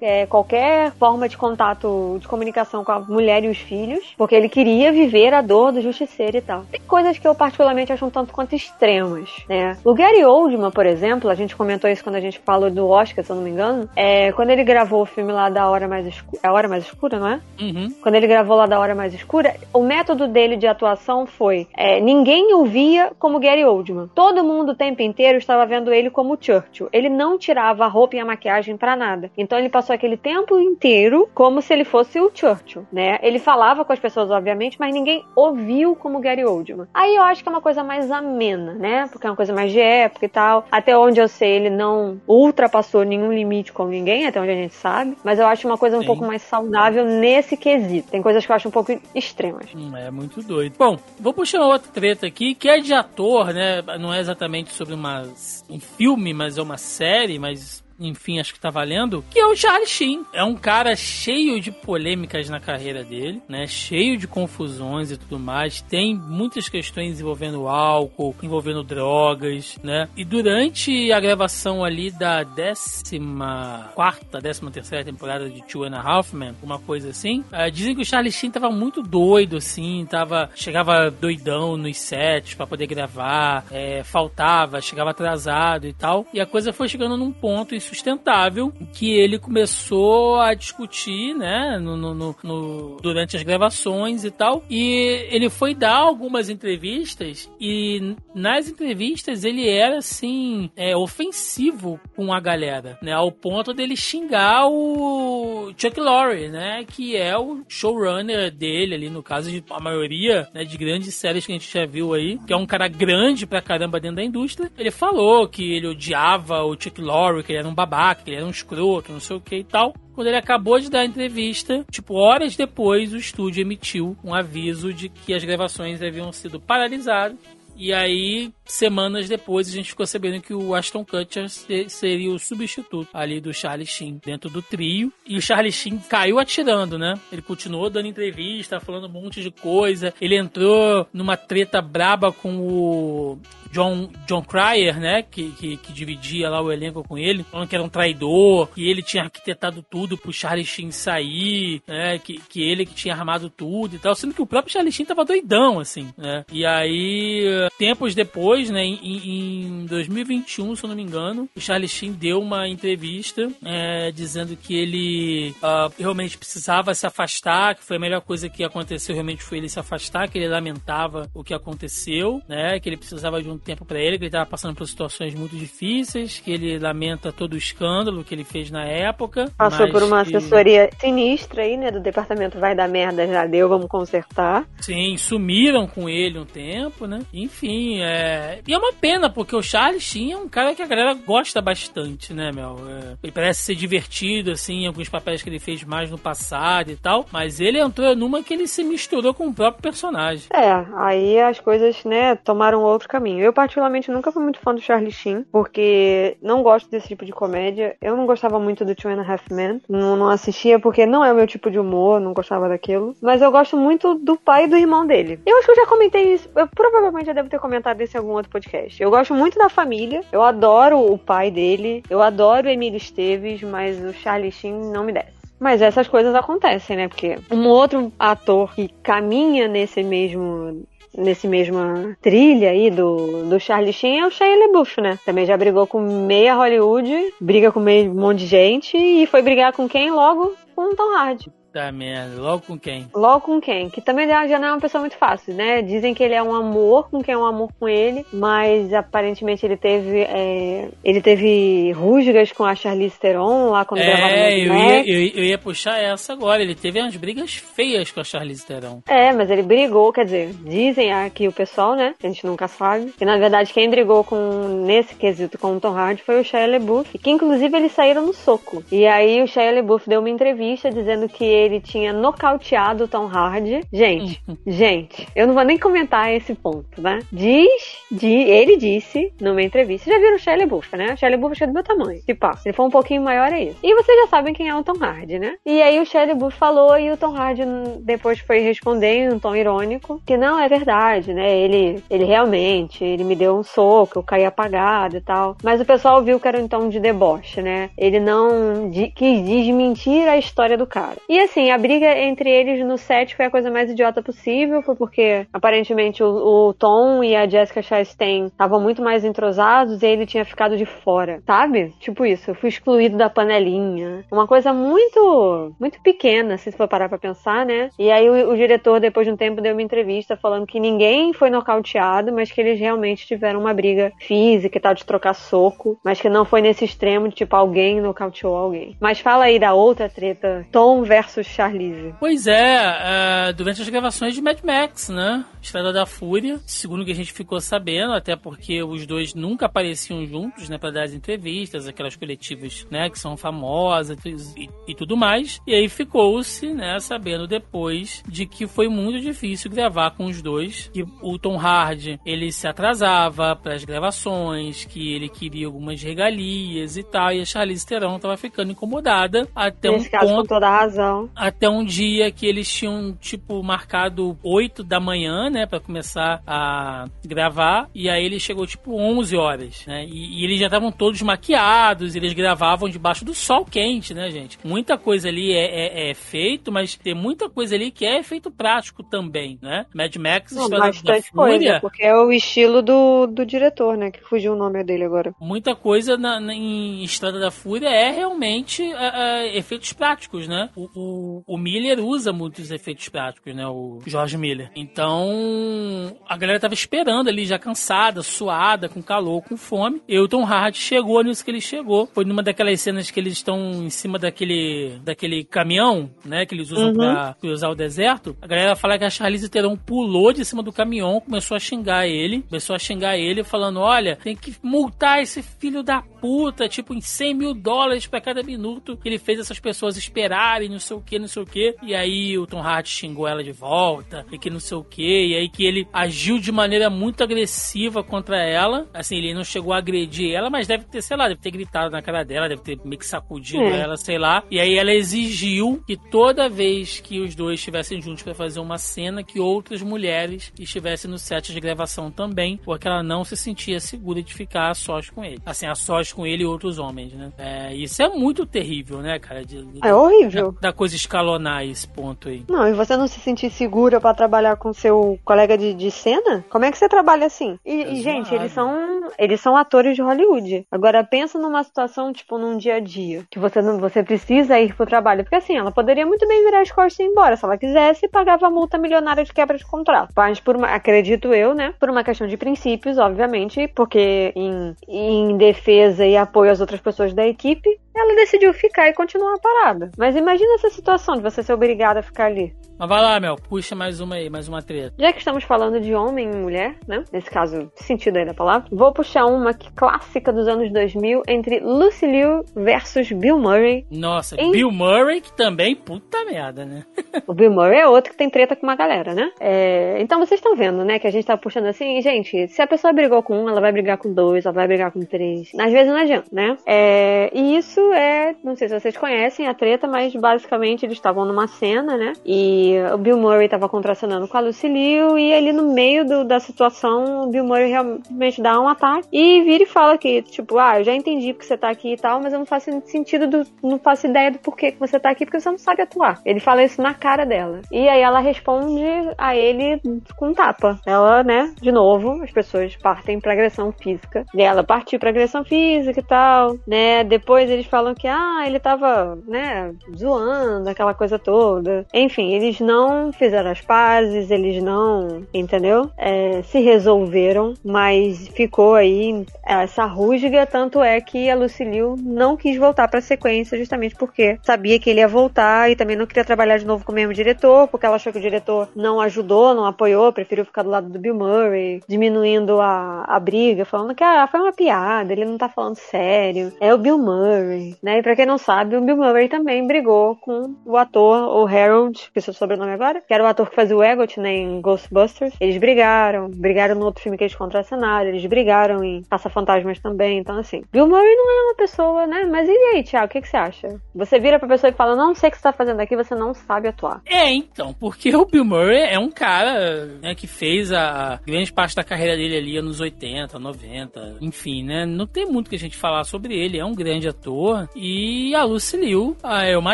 é, qualquer forma de contato, de comunicação com a mulher e os filhos, porque ele queria viver a dor do justiceiro e tal. Tem coisas que eu particularmente acho um tanto quanto extremas, né? O Gary Oldman, por exemplo, a gente comentou isso quando a gente falou do Oscar, se eu não me engano, é, quando ele gravou o filme lá da Hora Mais Escura, é a Hora Mais Escura, não é? Uhum. Quando ele gravou lá da Hora Mais Escura, o método dele de atuação foi, é, ninguém o via como Gary Oldman. Todo mundo o tempo inteiro estava vendo ele como Churchill. Ele não tirava a roupa e a maquiagem para nada. Então ele passou aquele tempo inteiro como se ele fosse o Churchill, né? Ele falava com as pessoas, obviamente, mas ninguém ouviu como Gary Oldman. Aí eu acho que é uma coisa mais amena, né? Porque é uma coisa mais de época e tal. Até onde eu sei, ele não ultrapassou nenhum limite com ninguém, até onde a gente sabe. Mas eu acho uma coisa um Sim. pouco mais saudável nesse quesito. Tem coisas que eu acho um pouco extremas. Hum, é muito doido. Bom, vou puxar outra treta aqui, que é de ator, né? Não é exatamente sobre uma, um filme, mas é uma série, mas enfim, acho que tá valendo, que é o Charlie Sheen. É um cara cheio de polêmicas na carreira dele, né? Cheio de confusões e tudo mais. Tem muitas questões envolvendo álcool, envolvendo drogas, né? E durante a gravação ali da décima quarta, décima terceira temporada de Two and a Half Men, uma coisa assim, uh, dizem que o Charlie Sheen tava muito doido, assim, tava, chegava doidão nos sets para poder gravar, é, faltava, chegava atrasado e tal. E a coisa foi chegando num ponto insustentável que ele começou a discutir, né, no, no, no, durante as gravações e tal. E ele foi dar algumas entrevistas e nas entrevistas ele era assim é, ofensivo com a galera, né, ao ponto dele xingar o Chuck Lorre, né, que é o showrunner dele ali no caso de a maioria né, de grandes séries que a gente já viu aí, que é um cara grande pra caramba dentro da indústria. Ele falou que ele odiava o Chuck Lorre, que ele era um babaca, ele era um escroto, não sei o que e tal. Quando ele acabou de dar a entrevista, tipo, horas depois, o estúdio emitiu um aviso de que as gravações haviam sido paralisadas e aí, semanas depois, a gente ficou sabendo que o Ashton Kutcher seria o substituto ali do Charlie Sheen dentro do trio. E o Charlie Sheen caiu atirando, né? Ele continuou dando entrevista, falando um monte de coisa. Ele entrou numa treta braba com o John, John Cryer, né? Que, que, que, dividia lá o elenco com ele, falando que era um traidor, que ele tinha arquitetado tudo pro Charlie Sheen sair, né? Que, que ele que tinha armado tudo e tal. Sendo que o próprio Charlie Sheen tava doidão, assim, né? E aí, tempos depois, né? Em, em 2021, se eu não me engano, o Charlie Sheen deu uma entrevista é, dizendo que ele uh, realmente precisava se afastar, que foi a melhor coisa que aconteceu realmente foi ele se afastar, que ele lamentava o que aconteceu, né? Que ele precisava de um tempo para ele, que ele estava passando por situações muito difíceis, que ele lamenta todo o escândalo que ele fez na época. Passou por uma que... assessoria sinistra aí, né? Do departamento vai dar merda, já deu, vamos consertar. Sim, sumiram com ele um tempo, né? Enfim, é. E é uma pena, porque o Charles Sheen é um cara que a galera gosta bastante, né, Mel? É... Ele parece ser divertido, assim, alguns papéis que ele fez mais no passado e tal, mas ele entrou numa que ele se misturou com o próprio personagem. É, aí as coisas, né, tomaram outro caminho. Eu eu, particularmente, nunca fui muito fã do Charlie Sheen, porque não gosto desse tipo de comédia. Eu não gostava muito do Two and a Half Men. Não, não assistia porque não é o meu tipo de humor, não gostava daquilo. Mas eu gosto muito do pai e do irmão dele. Eu acho que eu já comentei isso. Eu provavelmente já devo ter comentado isso em algum outro podcast. Eu gosto muito da família. Eu adoro o pai dele. Eu adoro o Emílio Esteves, mas o Charlie Sheen não me desce. Mas essas coisas acontecem, né? Porque um outro ator que caminha nesse mesmo nesse mesma trilha aí do, do Charlie Sheen é o Shia LaBeouf, né? Também já brigou com meia Hollywood, briga com meio monte de gente e foi brigar com quem logo? Com o Tom Hardy. Tá merda, logo com quem? Logo com quem? Que também já não é uma pessoa muito fácil, né? Dizem que ele é um amor com quem é um amor com ele, mas aparentemente ele teve é, ele teve rusgas com a Charlize Theron lá quando é, gravava eu ia, eu, eu, ia puxar essa agora. Ele teve umas brigas feias com a Charlize Theron. É, mas ele brigou, quer dizer, dizem aqui o pessoal, né? A gente nunca sabe. Que na verdade quem brigou com nesse quesito com o Tom Hardy foi o Shia LaBeouf, que inclusive eles saíram no soco. E aí o Shia LaBeouf deu uma entrevista dizendo que ele tinha nocauteado o Tom Hardy. Gente, gente, eu não vou nem comentar esse ponto, né? Diz, de, ele disse numa entrevista, já viram o Shelley Buff, né? O Shelley Buff é do meu tamanho. Se passa, ele for um pouquinho maior é isso. E vocês já sabem quem é o Tom Hardy, né? E aí o Shelley Buff falou e o Tom Hardy depois foi responder em um tom irônico que não é verdade, né? Ele, ele realmente, ele me deu um soco, eu caí apagado e tal. Mas o pessoal viu que era um tom de deboche, né? Ele não de, quis desmentir a história do cara. E assim, a briga entre eles no set foi a coisa mais idiota possível, foi porque aparentemente o, o Tom e a Jessica Chastain estavam muito mais entrosados e ele tinha ficado de fora, sabe? Tipo isso, eu fui excluído da panelinha. Uma coisa muito, muito pequena, se for parar pra pensar, né? E aí o, o diretor, depois de um tempo, deu uma entrevista falando que ninguém foi nocauteado, mas que eles realmente tiveram uma briga física e tal, de trocar soco, mas que não foi nesse extremo de tipo alguém nocauteou alguém. Mas fala aí da outra treta, Tom versus Charlize. Pois é, é, durante as gravações de Mad Max, né? Estrada da Fúria, segundo que a gente ficou sabendo, até porque os dois nunca apareciam juntos, né, para dar as entrevistas, aquelas coletivas, né, que são famosas e, e tudo mais. E aí ficou-se, né, sabendo depois de que foi muito difícil gravar com os dois. Que o Tom Hardy, ele se atrasava para as gravações, que ele queria algumas regalias e tal. E a Charlize Theron tava ficando incomodada até Nesse um caso, ponto com toda a razão. Até um dia que eles tinham, tipo, marcado 8 da manhã, né, Pra começar a gravar, e aí ele chegou, tipo, 11 horas, né, e, e eles já estavam todos maquiados, eles gravavam debaixo do sol quente, né, gente? Muita coisa ali é, é, é feito, mas tem muita coisa ali que é efeito prático também, né? Mad Max, Não, Estrada da bastante Fúria, coisa, porque é o estilo do, do diretor, né? Que fugiu o nome dele agora. muita coisa na, na- em Estrada da Fúria é realmente é, é, efeitos práticos, né? O, o, o Miller usa muitos efeitos práticos, né? O George Miller. Então, a galera tava esperando ali, já cansada, suada, com calor, com fome. E o Tom Hardy chegou nisso que ele chegou. Foi numa daquelas cenas que eles estão em cima daquele, daquele caminhão, né? Que eles usam Uhum. pra cruzar o deserto. A galera fala que a Charlize Theron pulou de cima do caminhão, começou a xingar ele. Começou a xingar ele, falando: Olha, tem que multar esse filho da puta, tipo, em 100 mil dólares pra cada minuto que ele fez essas pessoas esperarem, não sei o que, não sei o que. E aí o Tom Hardy xingou ela de volta, e que não sei o que. E aí que ele agiu de maneira muito agressiva contra ela. Assim, ele não chegou a agredir ela, mas deve ter, sei lá, deve ter gritado na cara dela, deve ter meio que sacudido É. ela, sei lá. E aí ela exigiu que toda vez que os dois estivessem juntos pra fazer uma cena, que outras mulheres estivessem no set de gravação também, porque ela não se sentia segura de ficar a sós com ele. Assim, a sós com ele e outros homens, né? É, isso é muito terrível, né, cara? De, de- É horrível. da, da coisa escalonar esse ponto aí. Não, e você não se sentir segura pra trabalhar com seu colega de, de cena? Como é que você trabalha assim? E, É e, gente, eles são eles são atores de Hollywood. Agora pensa numa situação tipo num dia a dia, que você não você precisa ir pro trabalho, porque assim, ela poderia muito bem virar as costas e ir embora, se ela quisesse, e pagava a multa milionária de quebra de contrato. Mas por uma, acredito eu, né, por uma questão de princípios, obviamente, porque em, em defesa e apoio às outras pessoas da equipe, ela decidiu ficar e continuar parada. Mas imagina essa situação de você ser obrigada a ficar ali. Mas vai lá, Mel, puxa mais uma aí, mais uma treta. Já que estamos falando de homem e mulher, né? Nesse caso, sentido aí da palavra, vou puxar uma que clássica dos anos 2000 entre Lucy Liu versus Bill Murray. Nossa, Hein? Bill Murray, que também, puta merda, né? O Bill Murray é outro que tem treta com uma galera, né? É, então vocês estão vendo, né? Que a gente tá puxando assim, gente, se a pessoa brigou com um, ela vai brigar com dois, ela vai brigar com três. Às vezes não adianta, né? É, e isso é, não sei se vocês conhecem a treta, mas basicamente eles estavam numa cena, né? E o Bill Murray tava contracenando com a Lucy Liu, e ali no meio do- da situação, o Bill Murray realmente dá um ataque e vira e fala que, tipo, ah, eu já entendi porque você tá aqui e tal, mas eu não faço sentido do, não faço ideia do porquê que você tá aqui, porque você não sabe atuar. Ele fala isso na cara dela. E aí ela responde a ele com um tapa. Ela, né, de novo, as pessoas partem pra agressão física. E ela partiu pra agressão física e tal, né? Depois eles falam que, ah, ele tava, né, zoando, aquela coisa toda. Enfim, eles não fizeram as pazes, eles não, entendeu? É, se resolveram, mas ficou aí essa rusga, tanto é que a Lucilio não quis voltar pra sequência justamente porque sabia que ele ia voltar e também não queria trabalhar de novo com o mesmo diretor, porque ela achou que o diretor não ajudou, não apoiou, preferiu ficar do lado do Bill Murray, diminuindo a, a briga, falando que ah, foi uma piada, ele não tá falando sério. É o Bill Murray, né? E pra quem não sabe, o Bill Murray também brigou com o ator, o Harold, que o seu sobrenome agora, que era o ator que fazia o Egot, né, em Ghostbusters. Eles brigaram, brigaram no outro filme que eles contracenaram, eles brigaram em Caça-Fantasmas também, então assim. Bill Murray não é uma pessoa, né? Mas e aí, Thiago, o que, que você acha? Você vira pra pessoa e fala, não sei o que você tá fazendo aqui, você não sabe atuar. É, então, porque o Bill Murray é um cara né, que fez a grande parte da carreira dele ali anos 80, 90, enfim, né? Não tem muito que a gente falar sobre ele, é um grande ator. E a Lucy Liu é uma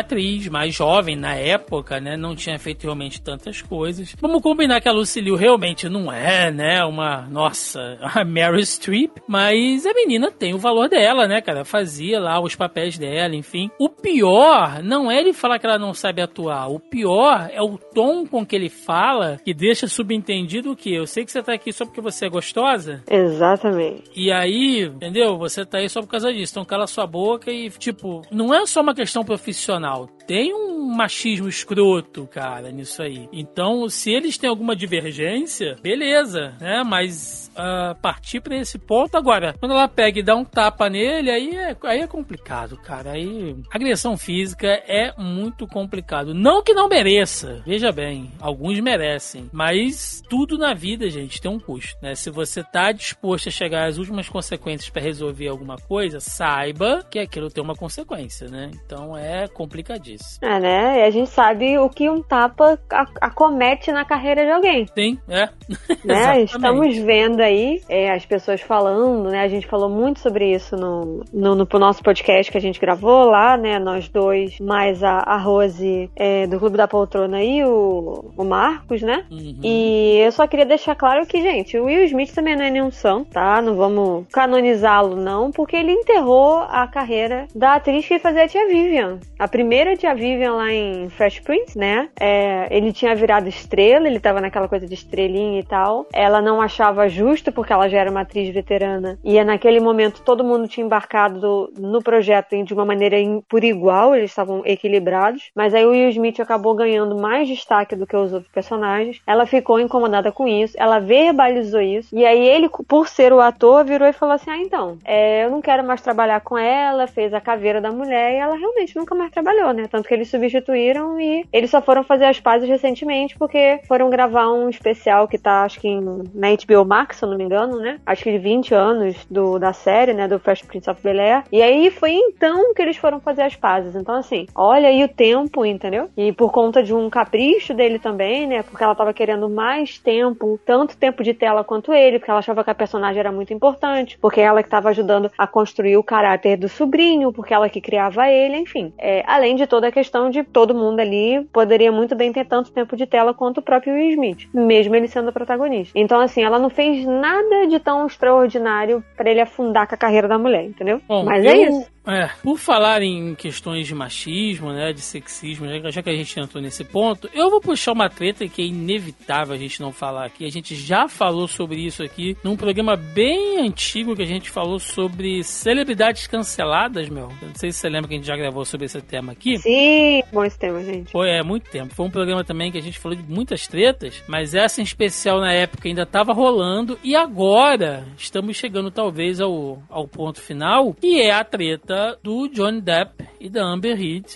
atriz mais jovem na época, né? Não tinha feito realmente tantas coisas. Vamos combinar que a Lucy Liu realmente não é, né? Uma, nossa, a Meryl Streep, mas a menina tem o valor dela, né, cara? Fazia lá os papéis dela, enfim. O pior não é ele falar que ela não sabe atuar. O pior é o tom com que ele fala, que deixa subentendido o que eu sei que você tá aqui só porque você é gostosa. Exatamente. E aí, entendeu? Você tá aí só por causa disso. Então cala sua boca e, tipo, não é só uma questão profissional. Tem um machismo escroto, cara, nisso aí. Então, se eles têm alguma divergência, beleza, né? Mas uh, partir para esse ponto agora, quando ela pega e dá um tapa nele, aí é, aí é complicado, cara. Aí agressão física é muito complicado. Não que não mereça, veja bem, alguns merecem, mas tudo na vida, gente, tem um custo, né? Se você tá disposto a chegar às últimas consequências para resolver alguma coisa, saiba que aquilo tem uma consequência, né? Então é complicadíssimo. É, né? E a gente sabe o que um tapa acomete na carreira de alguém. Sim, é. Né? Estamos vendo aí é, as pessoas falando, né? A gente falou muito sobre isso no, no, no nosso podcast que a gente gravou lá, né? Nós dois, mais a, a Rose é, do Clube da Poltrona e o, o Marcos, né? Uhum. E eu só queria deixar claro que, gente, o Will Smith também não é nenhum santo, tá? Não vamos canonizá-lo, não, porque ele enterrou a carreira da atriz que fazia a tia Vivian. A primeira tia Vivian lá em Fresh Prince, né? É, ele tinha virado estrela, ele tava naquela coisa de estrelinha e tal. Ela não achava justo, porque ela já era uma atriz veterana. E naquele momento todo mundo tinha embarcado no projeto de uma maneira por igual, eles estavam equilibrados. Mas aí o Will Smith acabou ganhando mais destaque do que os outros personagens. Ela ficou incomodada com isso, ela verbalizou isso. E aí ele, por ser o ator, virou e falou assim: Ah, então, é, eu não quero mais trabalhar com ela, fez a caveira da mulher e ela realmente nunca mais trabalhou, né? Tanto que eles substituíram e eles só foram fazer as pazes recentemente porque foram gravar um especial que tá, acho que em, na HBO Max, se eu não me engano, né? Acho que de 20 anos do, da série, né? Do Fresh Prince of Bel-Air. E aí foi então que eles foram fazer as pazes. Então, assim, olha aí o tempo, entendeu? E por conta de um capricho dele também, né? Porque ela tava querendo mais tempo, tanto tempo de tela quanto ele, porque ela achava que a personagem era muito importante, porque ela que tava ajudando a construir o caráter do sobrinho, porque ela que criava ele, enfim. É, além de toda a questão de todo mundo ali poderia muito bem ter tanto tempo de tela quanto o próprio Will Smith, mesmo ele sendo o protagonista. Então, assim, ela não fez nada de tão extraordinário para ele afundar com a carreira da mulher, entendeu? Bom, Mas é eu... é isso. É, por falar em questões de machismo, né, de sexismo, já que a gente entrou nesse ponto, eu vou puxar uma treta que é inevitável a gente não falar aqui. A gente já falou sobre isso aqui num programa bem antigo que a gente falou sobre celebridades canceladas, meu. não sei se você lembra que a gente já gravou sobre esse tema aqui. Sim, bom esse tema, gente. Foi, é, muito tempo. Foi um programa também que a gente falou de muitas tretas, mas essa em especial na época ainda estava rolando e agora estamos chegando talvez ao, ao ponto final, que é a treta do Johnny Depp e da Amber Heard.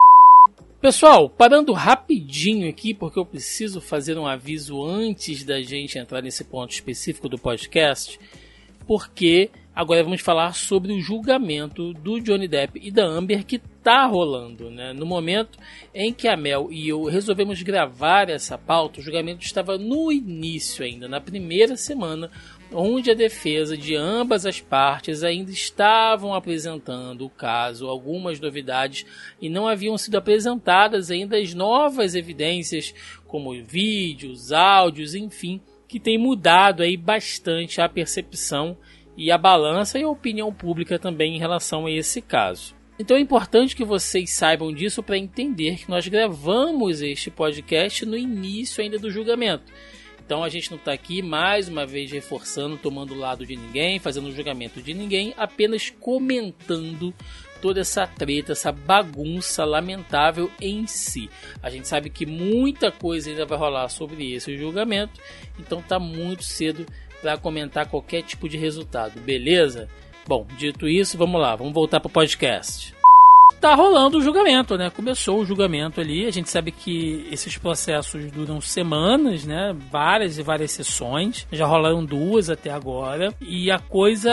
Pessoal, parando rapidinho aqui, porque eu preciso fazer um aviso antes da gente entrar nesse ponto específico do podcast, porque agora vamos falar sobre o julgamento do Johnny Depp e da Amber que tá rolando, né? No momento em que a Mel e eu resolvemos gravar essa pauta, o julgamento estava no início ainda, na primeira semana, onde a defesa de ambas as partes ainda estavam apresentando o caso, algumas novidades e não haviam sido apresentadas ainda as novas evidências, como vídeos, áudios, enfim, que tem mudado aí bastante a percepção e a balança e a opinião pública também em relação a esse caso. Então é importante que vocês saibam disso para entender que nós gravamos este podcast no início ainda do julgamento. Então a gente não está aqui mais uma vez reforçando, tomando o lado de ninguém, fazendo julgamento de ninguém, apenas comentando toda essa treta, essa bagunça lamentável em si. A gente sabe que muita coisa ainda vai rolar sobre esse julgamento, então tá muito cedo para comentar qualquer tipo de resultado, beleza? Bom, dito isso, vamos lá, vamos voltar para o podcast tá rolando o julgamento, né? Começou o julgamento ali. A gente sabe que esses processos duram semanas, né? Várias e várias sessões. Já rolaram duas até agora. E a coisa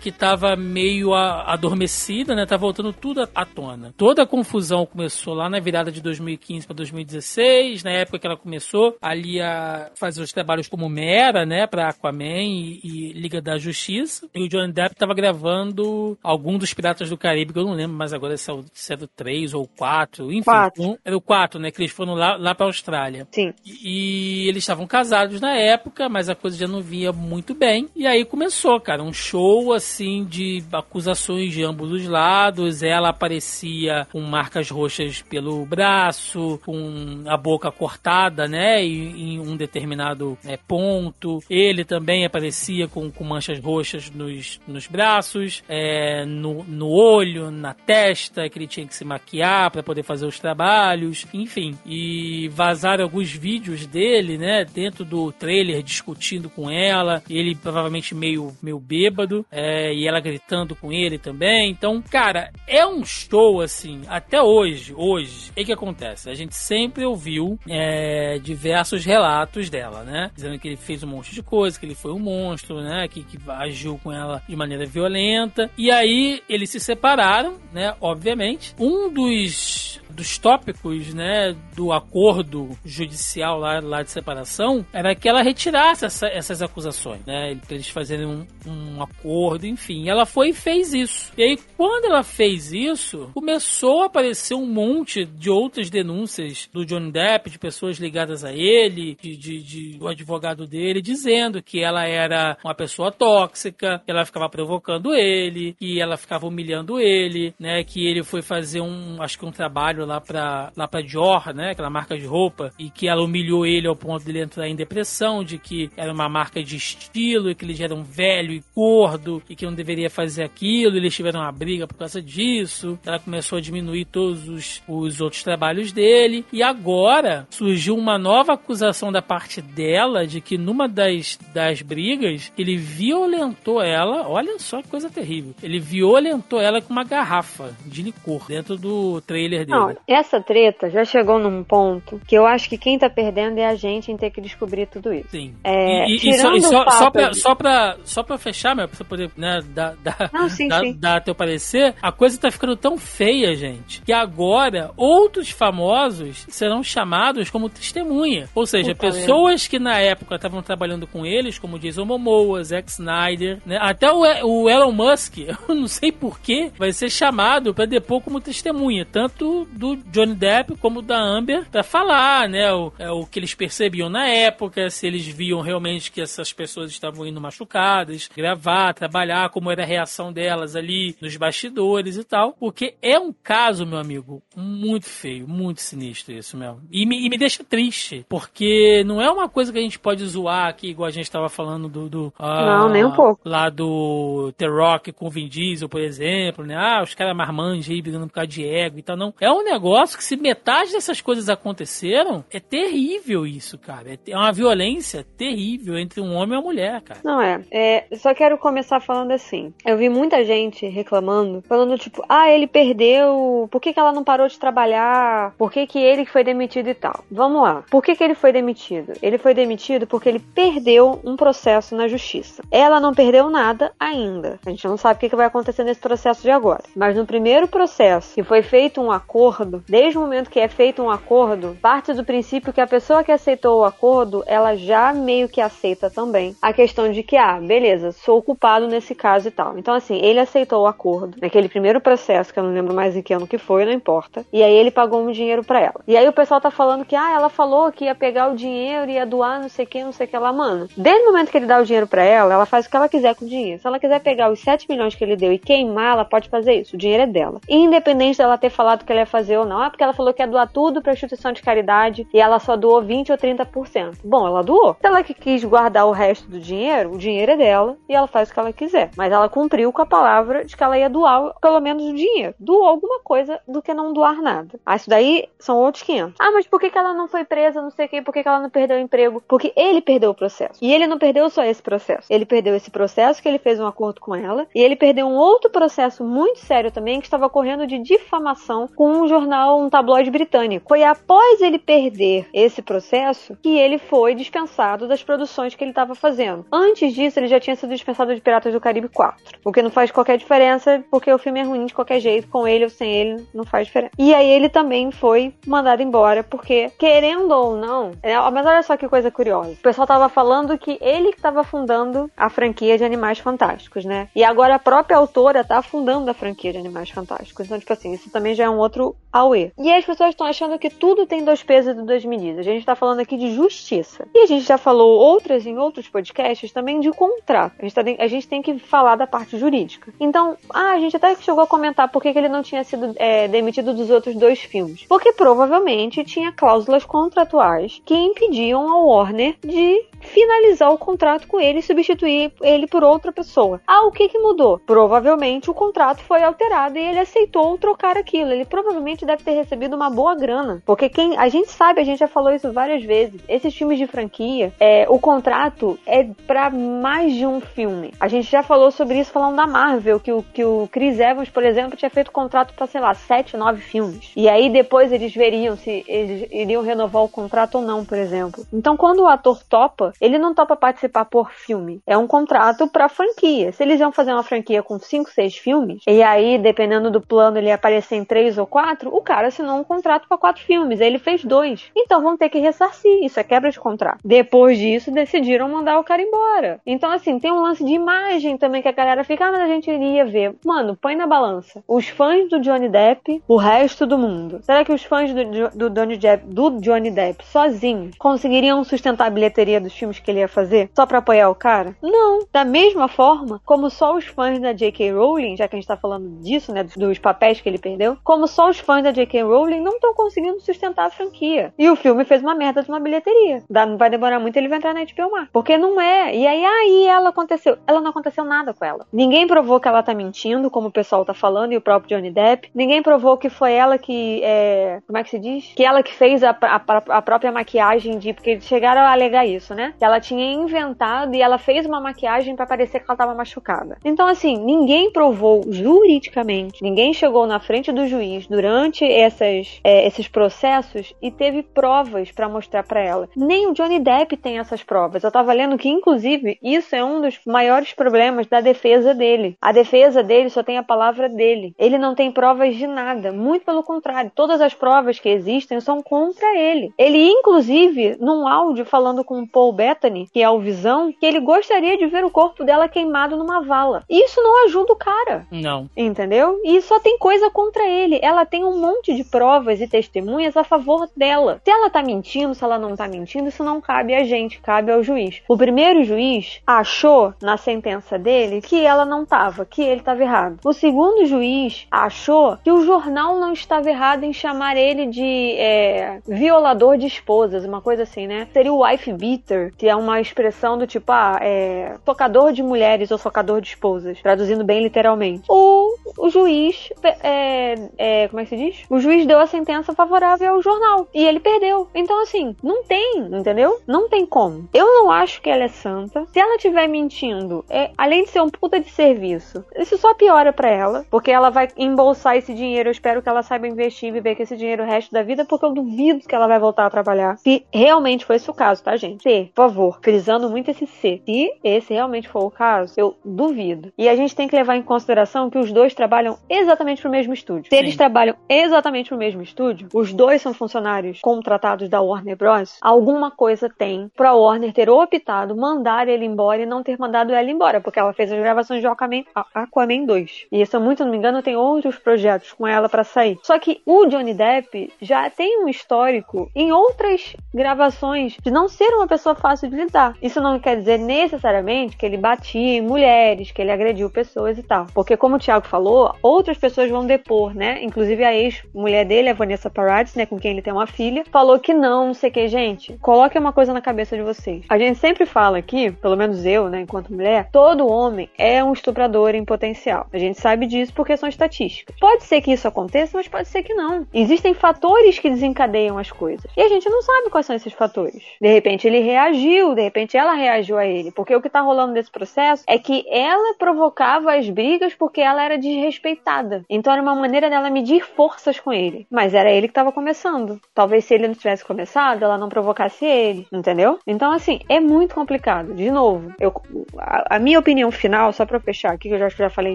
que tava meio adormecida, né? Tá voltando tudo à tona. Toda a confusão começou lá na virada de 2015 para 2016, na época que ela começou ali a fazer os trabalhos como Mera, né? Pra Aquaman e, e Liga da Justiça. E o Johnny Depp tava gravando algum dos Piratas do Caribe, que eu não lembro mais agora se é se era o 3 ou 4, enfim. Um, era o 4, né? Que eles foram lá, lá pra Austrália. Sim. E, e, eles estavam casados na época, mas a coisa já não via muito bem. E aí começou, cara, um show assim de acusações de ambos os lados. Ela aparecia com marcas roxas pelo braço, com a boca cortada, né? Em, em um determinado é, ponto. Ele também aparecia com, com manchas roxas nos, nos braços, é, no, no olho, na testa que ele tinha que se maquiar para poder fazer os trabalhos, enfim. E vazaram alguns vídeos dele, né, dentro do trailer discutindo com ela, ele provavelmente meio, meio bêbado, é, e ela gritando com ele também. Então, cara, é um show assim, até hoje, hoje, o que acontece? A gente sempre ouviu é, diversos relatos dela, né? Dizendo que ele fez um monte de coisa, que ele foi um monstro, né? Que, que agiu com ela de maneira violenta. E aí eles se separaram, né? Obviamente. Um dos dos tópicos, né, do acordo judicial lá, lá de separação, era que ela retirasse essa, essas acusações, né, pra eles fazerem um, um acordo, enfim. Ela foi e fez isso. E aí, quando ela fez isso, começou a aparecer um monte de outras denúncias do Johnny Depp, de pessoas ligadas a ele, de, de, de o advogado dele, dizendo que ela era uma pessoa tóxica, que ela ficava provocando ele, que ela ficava humilhando ele, né, que ele foi fazer um, acho que um trabalho lá pra, lá pra Dior, né? Aquela marca de roupa, e que ela humilhou ele ao ponto de ele entrar em depressão, de que era uma marca de estilo, e que ele já era um velho e gordo, e que não deveria fazer aquilo, eles tiveram uma briga por causa disso. Ela começou a diminuir todos os, os outros trabalhos dele, e agora surgiu uma nova acusação da parte dela de que numa das, das brigas, ele violentou ela, olha só que coisa terrível, ele violentou ela com uma garrafa de licor dentro do trailer dele. Não, essa treta já chegou num ponto que eu acho que quem tá perdendo é a gente em ter que descobrir tudo isso. Sim. É, e, e só, tirando e só, fato só, pra, só, pra, só pra fechar, meu, pra você poder né, dar, dar, Não, sim, dar, sim. dar teu parecer, a coisa tá ficando tão feia, gente, que agora outros famosos serão chamados como testemunha. Ou seja, Puta pessoas que na época estavam trabalhando com eles, como Jason Momoa, Zack Snyder, né, até o, E- o Elon Musk, eu não sei porquê, vai ser chamado pra depor como testemunha, tanto do Johnny Depp como da Amber, pra falar, né, o, é, o que eles percebiam na época, se eles viam realmente que essas pessoas estavam indo machucadas, gravar, trabalhar, como era a reação delas ali nos bastidores e tal, porque é um caso, meu amigo, muito feio, muito sinistro isso mesmo. E me, e me deixa triste, porque não é uma coisa que a gente pode zoar aqui, igual a gente estava falando do, do ah, Não, nem um pouco. lá do The Rock com o Vin Diesel, por exemplo, né? Ah, os caras marmanjos aí brigando por causa de ego e tal. Não. É um negócio que se metade dessas coisas aconteceram, é terrível isso, cara. É É uma violência terrível entre um homem e uma mulher, cara. Não é. é. Só quero começar falando assim. Eu vi muita gente reclamando, falando tipo, ah, ele perdeu. Por que, que ela não parou de trabalhar? Por que, que ele foi demitido e tal? Vamos lá. Por que, que ele foi demitido? Ele foi demitido porque ele perdeu um processo na justiça. Ela não perdeu nada ainda. A gente não sabe o que, que vai acontecer nesse processo de agora. Mas no primeiro processo, que foi feito um acordo, desde o momento que é feito um acordo, parte do princípio que a pessoa que aceitou o acordo, ela já meio que aceita também a questão de que, ah, beleza, sou culpado nesse caso e tal. Então, assim, ele aceitou o acordo naquele primeiro processo, que eu não lembro mais em que ano que foi, não importa. E aí ele pagou um dinheiro pra ela. E aí o pessoal tá falando que, ah, ela falou que ia pegar o dinheiro, ia doar, não sei o que, não sei o que lá, mano. Desde o momento que ele dá o dinheiro pra ela, ela faz o que ela quiser com o dinheiro. Se ela quiser pegar os 7 milhões que ele deu e queimar, ela pode fazer isso. O dinheiro é dela. Independente dela ter falado que ela ia fazer ou não. Ah, porque ela falou que ia doar tudo pra instituição de caridade e ela só doou 20 ou 30%. Bom, ela doou. Se ela que quis guardar o resto do dinheiro, o dinheiro é dela e ela faz o que ela quiser. Mas ela cumpriu com a palavra de que ela ia doar pelo menos o dinheiro. Doou alguma coisa do que não doar nada. Ah, isso daí são outros 500. Ah, mas por que, que ela não foi presa, não sei o que, por que, que ela não perdeu o emprego? Porque ele perdeu o processo. E ele não perdeu só esse processo. Ele perdeu esse processo que ele fez um acordo com ela e ele perdeu um outro processo muito sério também que estava correndo de difamação com um jornal, um tabloide britânico. Foi após ele perder esse processo que ele foi dispensado das produções que ele estava fazendo. Antes disso, ele já tinha sido dispensado de Piratas do Caribe 4. O que não faz qualquer diferença, porque o filme é ruim de qualquer jeito, com ele ou sem ele, não faz diferença. E aí ele também foi mandado embora, porque, querendo ou não, é, mas olha só que coisa curiosa. O pessoal tava falando que ele estava fundando a franquia de Animais Fantásticos, né? E agora a própria autora tá fundando a franquia de Animais Fantásticos. Então, tipo assim, isso também já é um outro ao E. As pessoas estão achando que tudo tem dois pesos e duas medidas. A gente tá falando aqui de justiça. E a gente já falou outras em outros podcasts também de contrato. A gente, tá, a gente tem que falar da parte jurídica. Então, ah, a gente até chegou a comentar por que, que ele não tinha sido é, demitido dos outros dois filmes. Porque provavelmente tinha cláusulas contratuais que impediam a Warner de finalizar o contrato com ele e substituir ele por outra pessoa. Ah, o que que mudou? Provavelmente o contrato foi alterado e ele aceitou trocar aquilo. Ele provavelmente deve ter recebido uma boa grana, porque quem a gente sabe, a gente já falou isso várias vezes. Esses filmes de franquia, é, o contrato é para mais de um filme. A gente já falou sobre isso falando da Marvel, que o que o Chris Evans, por exemplo, tinha feito contrato para sei lá sete, nove filmes. E aí depois eles veriam se eles iriam renovar o contrato ou não, por exemplo. Então quando o ator topa ele não topa participar por filme. É um contrato para franquia. Se eles iam fazer uma franquia com 5, 6 filmes, e aí, dependendo do plano, ele ia aparecer em 3 ou 4, o cara assinou um contrato para 4 filmes. Aí ele fez dois. Então vão ter que ressarcir. Isso é quebra de contrato. Depois disso, decidiram mandar o cara embora. Então, assim, tem um lance de imagem também que a galera fica, ah, mas a gente iria ver. Mano, põe na balança. Os fãs do Johnny Depp, o resto do mundo. Será que os fãs do, do, Johnny, Depp, do Johnny Depp sozinhos conseguiriam sustentar a bilheteria dos filmes que ele ia fazer só para apoiar o cara? Não. Da mesma forma, como só os fãs da J.K. Rowling, já que a gente tá falando disso, né, dos papéis que ele perdeu, como só os fãs da J.K. Rowling não estão conseguindo sustentar a franquia. E o filme fez uma merda de uma bilheteria. Não vai demorar muito, ele vai entrar na HBO Max. Porque não é. E aí, aí ela aconteceu. Ela não aconteceu nada com ela. Ninguém provou que ela tá mentindo, como o pessoal tá falando, e o próprio Johnny Depp. Ninguém provou que foi ela que. É... Como é que se diz? Que ela que fez a, a, a própria maquiagem de. Porque chegaram a alegar isso, né? Que ela tinha inventado e ela fez uma maquiagem para parecer que ela tava machucada. Então, assim, ninguém provou juridicamente, ninguém chegou na frente do juiz durante essas, é, esses processos e teve provas para mostrar para ela. Nem o Johnny Depp tem essas provas. Eu tava lendo que, inclusive, isso é um dos maiores problemas da defesa dele. A defesa dele só tem a palavra dele. Ele não tem provas de nada. Muito pelo contrário. Todas as provas que existem são contra ele. Ele, inclusive, num áudio falando com o Paul Bettany, que é o Visão, que ele gostaria de ver o corpo dela queimado numa vala. Isso não ajuda o cara. Não. Entendeu? E só tem coisa contra ele. Ela tem um monte de provas e testemunhas a favor dela. Se ela tá mentindo, se ela não tá mentindo, isso não cabe a gente, cabe ao juiz. O primeiro juiz achou na sentença dele que ela não tava, que ele estava errado. O segundo juiz achou que o jornal não estava errado em chamar ele de é, violador de esposas, uma coisa assim, né? Seria o wife beater, que é uma expressão do tipo, ah, é, tocador de mulheres ou socador de esposas, traduzindo bem literalmente. O, o juiz, é, é, como é que se diz? O juiz deu a sentença favorável ao jornal e ele perdeu. Então, assim, não tem, entendeu? Não tem como. Eu não acho que ela é santa. Se ela estiver mentindo, é, além de ser um puta de serviço, isso só piora para ela, porque ela vai embolsar esse dinheiro. Eu espero que ela saiba investir e viver com esse dinheiro o resto da vida, porque eu duvido que ela vai voltar a trabalhar. Se realmente foi esse o caso, tá, gente? Se, por favor, frisando muito esse se. Se esse realmente for o caso, eu duvido. E a gente tem que levar em consideração que os dois trabalham exatamente pro mesmo estúdio. Se Sim. eles trabalham exatamente pro mesmo estúdio, os dois são funcionários contratados da Warner Bros. Alguma coisa tem pra Warner ter optado mandar ele embora e não ter mandado ela embora, porque ela fez as gravações de Aquaman, Aquaman 2. E se eu muito não me engano, tem outros projetos com ela para sair. Só que o Johnny Depp já tem um histórico em outras gravações de não ser uma pessoa fácil de lidar. Isso não quer dizer necessariamente que ele batia em mulheres, que ele agrediu pessoas e tal. Porque, como o Thiago falou, outras pessoas vão depor, né? Inclusive a ex-mulher dele, a Vanessa Paradis, né? Com quem ele tem uma filha, falou que não, não sei o que, gente. Coloque uma coisa na cabeça de vocês. A gente sempre fala aqui, pelo menos eu, né, enquanto mulher, todo homem é um estuprador em potencial. A gente sabe disso porque são estatísticas. Pode ser que isso aconteça, mas pode ser que não. Existem fatores que desencadeiam as coisas. E a gente não sabe quais são esses fatores. De repente ele reagiu, de repente ela reagiu a ele. Porque o que tá rolando nesse processo é que ela provocava as brigas porque ela era desrespeitada. Então era uma maneira dela medir forças com ele. Mas era ele que estava começando. Talvez se ele não tivesse começado, ela não provocasse ele, entendeu? Então, assim, é muito complicado. De novo, eu, a, a minha opinião final, só pra fechar aqui, que eu já, já falei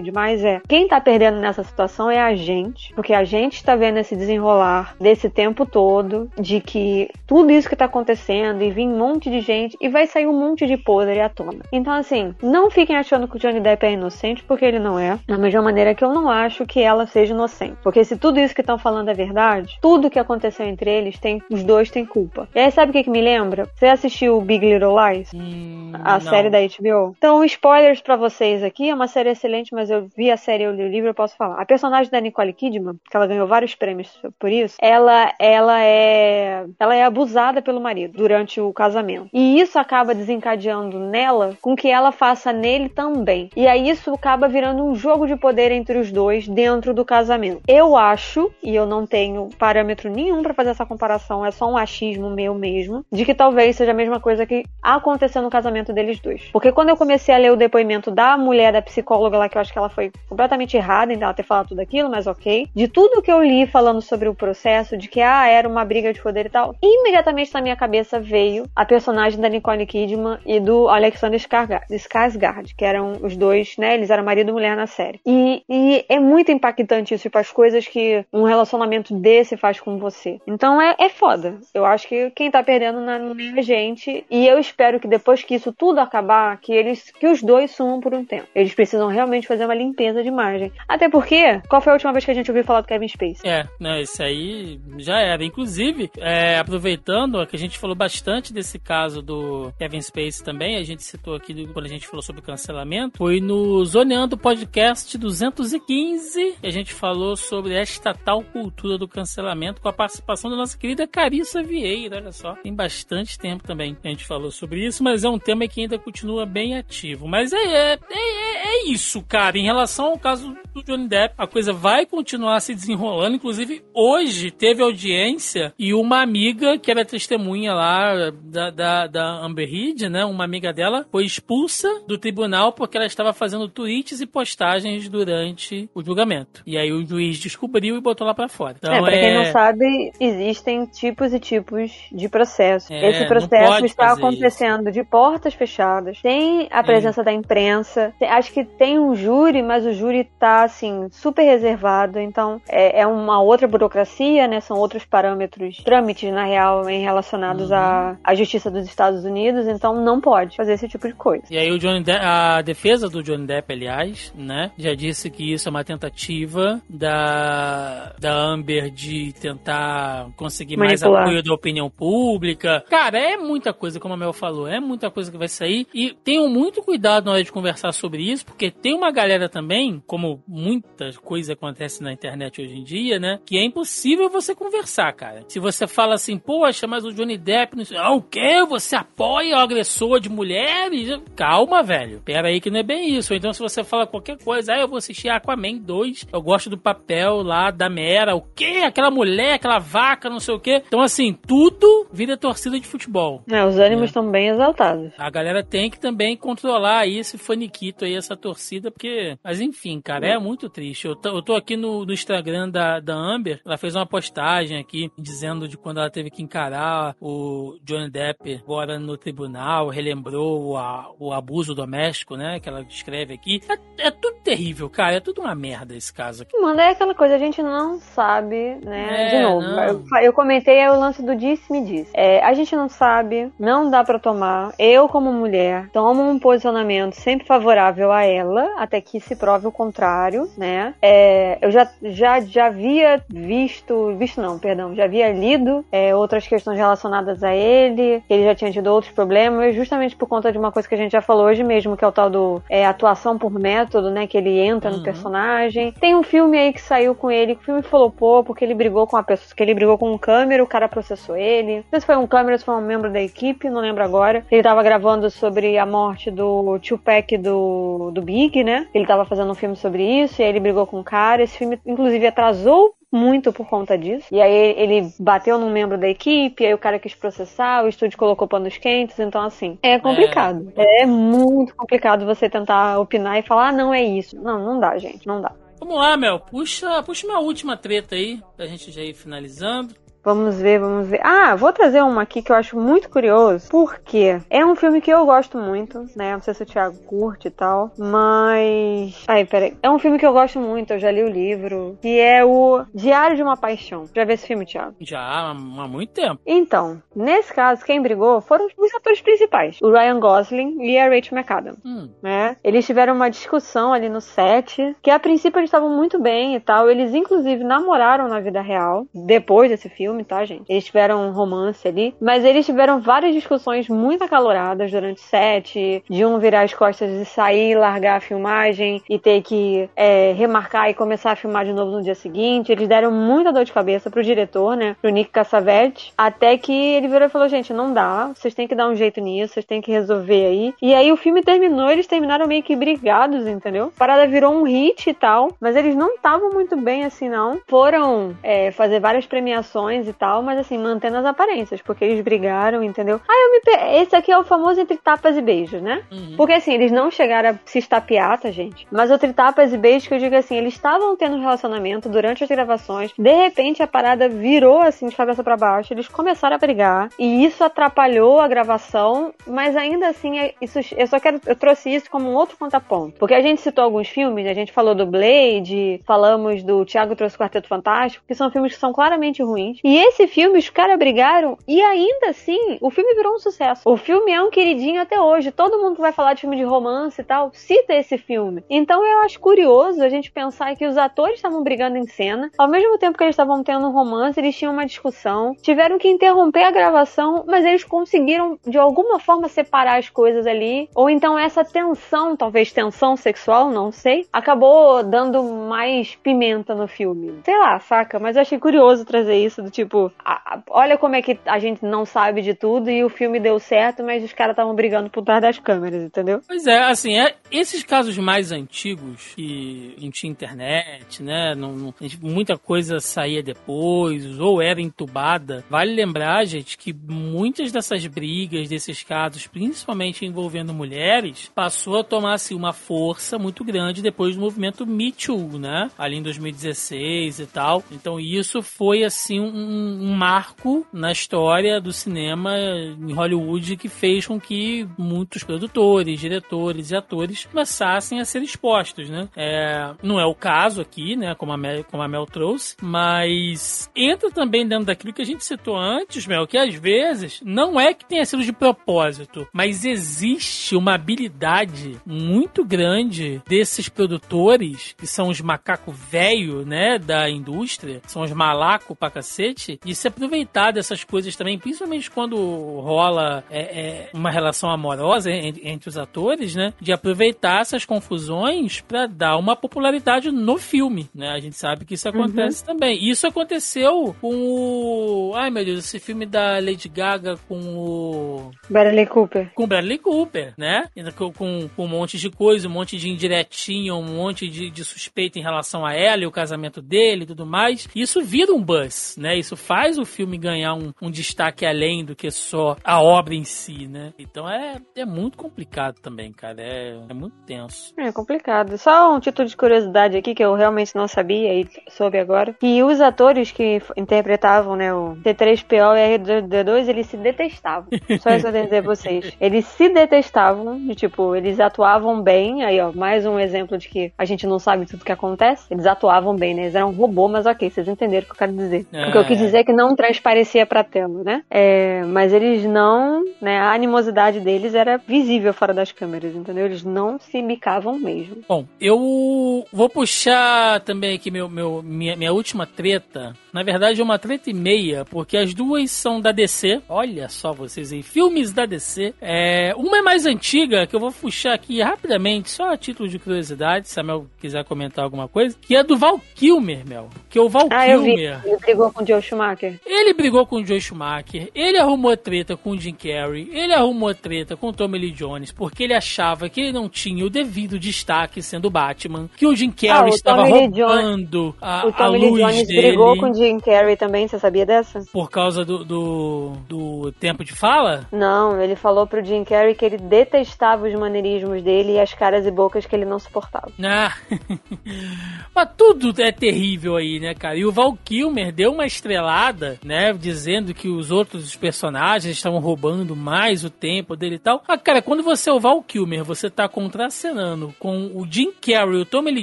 demais, é quem tá perdendo nessa situação é a gente, porque a gente tá vendo esse desenrolar desse tempo todo, de que tudo isso que tá acontecendo e vir um monte de gente e vai sair um monte de podre à tona. Então, assim, não fiquem achando que o Johnny Depp é inocente, porque ele não é. Da mesma maneira que eu não acho que ela seja inocente. Porque se tudo isso que estão falando é verdade, tudo que aconteceu entre eles, tem, os dois têm culpa. E aí, sabe o que, que me lembra? Você assistiu Big Little Lies? Hum, A não. série da HBO? Então, spoilers pra vocês aqui. É uma série excelente, mas eu vi a série, eu li o livro, eu posso falar. A personagem da Nicole Kidman, que ela ganhou vários prêmios por isso, ela, ela é, ela é abusada pelo marido durante o casamento. E isso acaba desencadeando nela com que ela faça nele também. E aí isso acaba virando um jogo de poder entre os dois dentro do casamento. Eu acho, e eu não tenho parâmetro nenhum pra fazer essa comparação, é só um achismo meu mesmo, de que talvez seja a mesma coisa que aconteceu no casamento deles dois. Porque quando eu comecei a ler o depoimento da mulher, da psicóloga lá, que eu acho que ela foi completamente errada em ela ter falado tudo aquilo, mas ok. De tudo que eu li falando sobre o processo, de que ah, era uma briga de poder e tal, imediatamente na minha cabeça veio a personagem da Nicole Kidman e do Alexander Skarsgård, que eram os dois, né? Eles eram marido e mulher na série. E, e é muito impactante isso, tipo, as coisas que um relacionamento desse faz com você. Então é, é foda. Eu acho que quem tá perdendo na- é a gente. E eu espero que depois que isso tudo acabar, que eles, que os dois sumam por um tempo. Eles precisam realmente fazer uma limpeza de imagem. Até porque, qual foi a última vez que a gente ouviu falar do Kevin Spacey? É, não, isso aí já era. Inclusive, é, aproveitando que a gente falou bastante desse caso do Kevin Spacey também, a gente citou aqui do- quando a gente falou sobre cancelamento, foi no Zoneando Podcast 215 que a gente falou sobre esta tal cultura do cancelamento com a participação da nossa querida Carissa Vieira, olha só. Tem bastante tempo também a gente falou sobre isso, mas é um tema que ainda continua bem ativo. Mas é, é, é, é isso, cara. Em relação ao caso do Johnny Depp, a coisa vai continuar se desenrolando. Inclusive, hoje teve audiência e uma amiga que era testemunha lá da, da, da Amber Heard, né? Uma amiga dela foi expulsa do tribunal porque ela estava fazendo tweets e postagens durante o julgamento. E aí o juiz descobriu e botou lá pra fora. Então, é, pra quem não sabe, existem tipos e tipos de processo. É, Esse processo está acontecendo de portas fechadas. Tem a presença da imprensa. Tem- acho que tem um júri, mas o júri tá, assim, super reservado. Então, é, é uma outra burocracia, né? São outros parâmetros, trâmites, na real, em relacionados Uhum. à, à justiça dos Estados Unidos. Então, não pode fazer esse tipo de coisa. E aí o Johnny Depp, a defesa do Johnny Depp, aliás, né, já disse que isso é uma tentativa da, da Amber de tentar conseguir mais Manipular. apoio da opinião pública. Cara, é muita coisa, como a Mel falou, é muita coisa que vai sair. E tenham muito cuidado na hora de conversar sobre isso, porque tem uma galera também, como muitas coisas acontecem na internet hoje em dia, né, que é impossível você conversar, cara. Se você fala assim, poxa, mas o Johnny Depp, não sei, ah, o quê? Você apoia o agressor de mulheres? Calma, velho. Pera aí que não é bem isso. Então se você fala qualquer coisa, ah, eu vou assistir Aquaman 2, eu gosto do papel lá da Mera, o quê? Aquela mulher, aquela vaca, não sei o quê. Então assim, tudo vira torcida de futebol. É, os ânimos estão bem exaltados. A galera tem que também controlar aí esse faniquito aí, essa torcida, porque. Mas enfim, cara, é muito triste. Eu tô, eu tô aqui no, no Instagram da, da Amber, ela fez uma postagem aqui dizendo de quando ela teve que encarar o Johnny Depp agora no tribunal, relembrou o, a- o abuso doméstico, né? Que ela descreve aqui. É, é tudo terrível, cara. É tudo uma merda esse caso aqui. Mano, é aquela coisa, a gente não sabe, né? É, de novo, eu, eu comentei é o lance do disse-me disse. É, a gente não sabe, não dá pra tomar. Eu, como mulher, tomo um posicionamento sempre favorável a ela, até que se prove o contrário, né? É, eu já, já, já havia visto, visto não, perdão, já havia lido é, outras questões relacionadas a ele, que ele já tinha tido outros problemas, justamente por conta de uma coisa que a gente já falou hoje mesmo, que é o tal do é, atuação por método, né? Que ele entra no Uhum. personagem. Tem um filme aí que saiu com ele, que o filme flopou porque ele brigou com a pessoa, que ele brigou com um câmera, o cara processou ele. Não sei se foi um câmera, se foi um membro da equipe, não lembro agora. Ele tava gravando sobre a morte do Tupac do, do Big, né? Ele tava fazendo um filme sobre isso, e aí ele brigou com o cara. Esse filme, inclusive, atrasou muito por conta disso. E aí ele bateu num membro da equipe, aí o cara quis processar, o estúdio colocou panos quentes, então assim, é complicado. É, muito complicado você tentar opinar e falar, ah, não é isso. Não, não dá, gente, não dá. Vamos lá, Mel. Puxa, puxa uma última treta aí, pra gente já ir finalizando. Vamos ver, vamos ver. Ah, vou trazer uma aqui que eu acho muito curioso, porque é um filme que eu gosto muito, né? Não sei se o Thiago curte e tal, mas. Ai, peraí. É um filme que eu gosto muito, eu já li o livro, que é o Diário de uma Paixão. Já viu esse filme, Thiago? Já há, muito tempo. Então, nesse caso, quem brigou foram os atores principais: o Ryan Gosling e a Rachel McAdams. Hum. Né? Eles tiveram uma discussão ali no set, que a princípio eles estavam muito bem e tal. Eles, inclusive, namoraram na vida real, depois desse filme, tá, gente? Eles tiveram um romance ali, mas eles tiveram várias discussões muito acaloradas durante o set, de um virar as costas e sair, largar a filmagem e ter que é, remarcar e começar a filmar de novo no dia seguinte. Eles deram muita dor de cabeça pro diretor, né? Pro Nick Cassavetes, até que ele virou e falou: gente, não dá, vocês têm que dar um jeito nisso, vocês têm que resolver aí. E aí o filme terminou, eles terminaram meio que brigados, entendeu? A parada virou um hit e tal, mas eles não estavam muito bem assim, não. Foram é, fazer várias premiações e tal, mas assim, mantendo as aparências, porque eles brigaram, entendeu? Aí eu me. Pe... Esse aqui é o famoso entre tapas e beijos, né? Uhum. Porque assim, eles não chegaram a se estapear, tá, gente? Mas entre tapas e beijos que eu digo assim, eles estavam tendo um relacionamento durante as gravações, de repente a parada virou assim de cabeça para baixo, eles começaram a brigar, e isso atrapalhou a gravação, mas ainda assim, é- isso, eu só quero. Eu trouxe isso como um outro contraponto. Porque a gente citou alguns filmes, a gente falou do Blade, falamos do Thiago trouxe o Quarteto Fantástico, que são filmes que são claramente ruins. E esse filme, os caras brigaram, e ainda assim, o filme virou um sucesso. O filme é um queridinho até hoje. Todo mundo que vai falar de filme de romance e tal, cita esse filme. Então eu acho curioso a gente pensar que os atores estavam brigando em cena, ao mesmo tempo que eles estavam tendo um romance, eles tinham uma discussão, tiveram que interromper a gravação, mas eles conseguiram de alguma forma separar as coisas ali, ou então essa tensão, talvez tensão sexual, não sei, acabou dando mais pimenta no filme. Sei lá, saca? Mas eu achei curioso trazer isso do tipo, a- a- olha como é que a gente não sabe de tudo e o filme deu certo, mas os caras estavam brigando por trás das câmeras, entendeu? Pois é, assim, é, esses casos mais antigos, que não tinha internet, né? Não, não- muita coisa saía depois, ou era entubada. Vale lembrar, gente, que muitas dessas brigas, desses casos, principalmente envolvendo mulheres, passou a tomar assim, uma força muito grande depois do movimento Me Too, né? Ali em 2016 e tal. Então isso foi assim um, um marco na história do cinema em Hollywood que fez com que muitos produtores, diretores e atores começassem a ser expostos, né? É, não é o caso aqui, né? Como a, Mel, como a Mel trouxe, mas entra também dentro daquilo que a gente citou antes, Mel, que às vezes não é que tenha sido de propósito, mas existe uma habilidade muito grande desses produtores, que são os macaco velho, né, da indústria, são os malaco pra cacete, de se aproveitar dessas coisas também, principalmente quando rola é, é, uma relação amorosa entre, entre os atores, né, de aproveitar essas confusões pra dar uma popularidade no filme, né, a gente sabe que isso acontece também. E isso aconteceu com o... Ai, meu Deus, esse filme da Lady Gaga com o Bradley Cooper. com Bradley Cooper, né? Com, com, com um monte de coisa, um monte de indiretinha, um monte de, de suspeita em relação a ela e o casamento dele e tudo mais. Isso vira um buzz, né? Isso faz o filme ganhar um, um destaque além do que só a obra em si, né? Então é, é muito complicado também, cara. É, é muito tenso. É complicado. Só um título de curiosidade aqui que eu realmente não sabia e soube agora. Que os atores que interpretavam, né, o T3PO e R2D2, eles se detestavam. Só isso eu tenho dizer pra vocês. Eles se detestavam, de tipo, eles atuavam bem. Aí, ó, mais um exemplo de que a gente não sabe tudo que acontece. Eles atuavam bem, né? Eles eram robô, mas ok, vocês entenderam o que eu quero dizer. É. O que eu quis dizer é que não transparecia pra tela, né? É, mas eles não, né? A animosidade deles era visível fora das câmeras, entendeu? Eles não se bicavam mesmo. Bom, eu vou puxar também aqui meu, meu, minha, minha última treta. Na verdade, é uma treta e meia, porque as duas são da DC. Olha só vocês aí, filmes da DC. É, uma é mais antiga, que eu vou puxar aqui rapidamente, só a título de curiosidade, se a Mel quiser comentar alguma coisa, que é do Val Kilmer, Mel. Que o Val Ah, eu vi. Kilmer. Ele brigou com o Joe Schumacher. Ele brigou com o Joe Schumacher, ele arrumou treta com o Jim Carrey, ele arrumou treta com o Tommy Lee Jones, porque ele achava que ele não tinha o devido destaque sendo Batman, que o Jim Carrey Ah, o estava roubando a, o a Lee luz Jones dele brigou com o Jim Carrey também, você sabia dessa? por causa do, do, do tempo de fala. Não, ele falou pro Jim Carrey que ele detestava os maneirismos dele e as caras e bocas que ele não suportava. Ah. Mas tudo é terrível aí, né, cara? E o Val Kilmer deu uma estrelada, né? Dizendo que os outros personagens estavam roubando mais o tempo dele e tal. Ah, cara, quando você é o Val Kilmer, você tá contracenando com o Jim Carrey e o Tommy Lee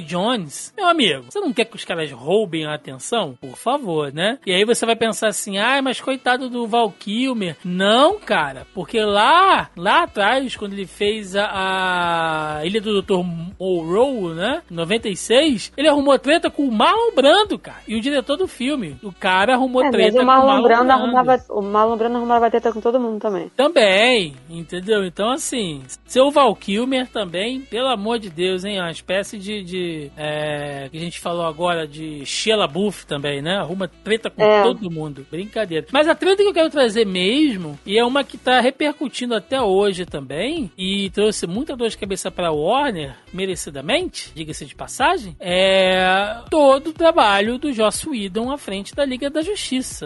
Jones, meu amigo, você não quer que os caras roubem a atenção? Por favor, né? E aí você vai pensar assim, ah, mas coitado do Val Kilmer. Não, cara, porque lá, lá atrás, quando ele fez a, a Ilha do Dr. Monroe, né? 96, ele arrumou treta com o Marlon Brando, cara. E o diretor do filme. O cara arrumou É, treta o Marlon arrumava. O Marlon Brando arrumava treta com todo mundo também. Também, entendeu? Então, assim, seu Val Kilmer também, pelo amor de Deus, hein? É Uma espécie de. de é, que a gente falou agora de Sheila Buff também, né? Arruma treta com É. todo mundo. Brincadeira. Mas a treta que eu quero trazer mesmo, e é uma que tá repercutindo até hoje também, e trouxe muita dor de cabeça pra Warner, merecidamente, diga-se de passagem, é todo o trabalho do Joss Whedon à frente da Liga da Justiça,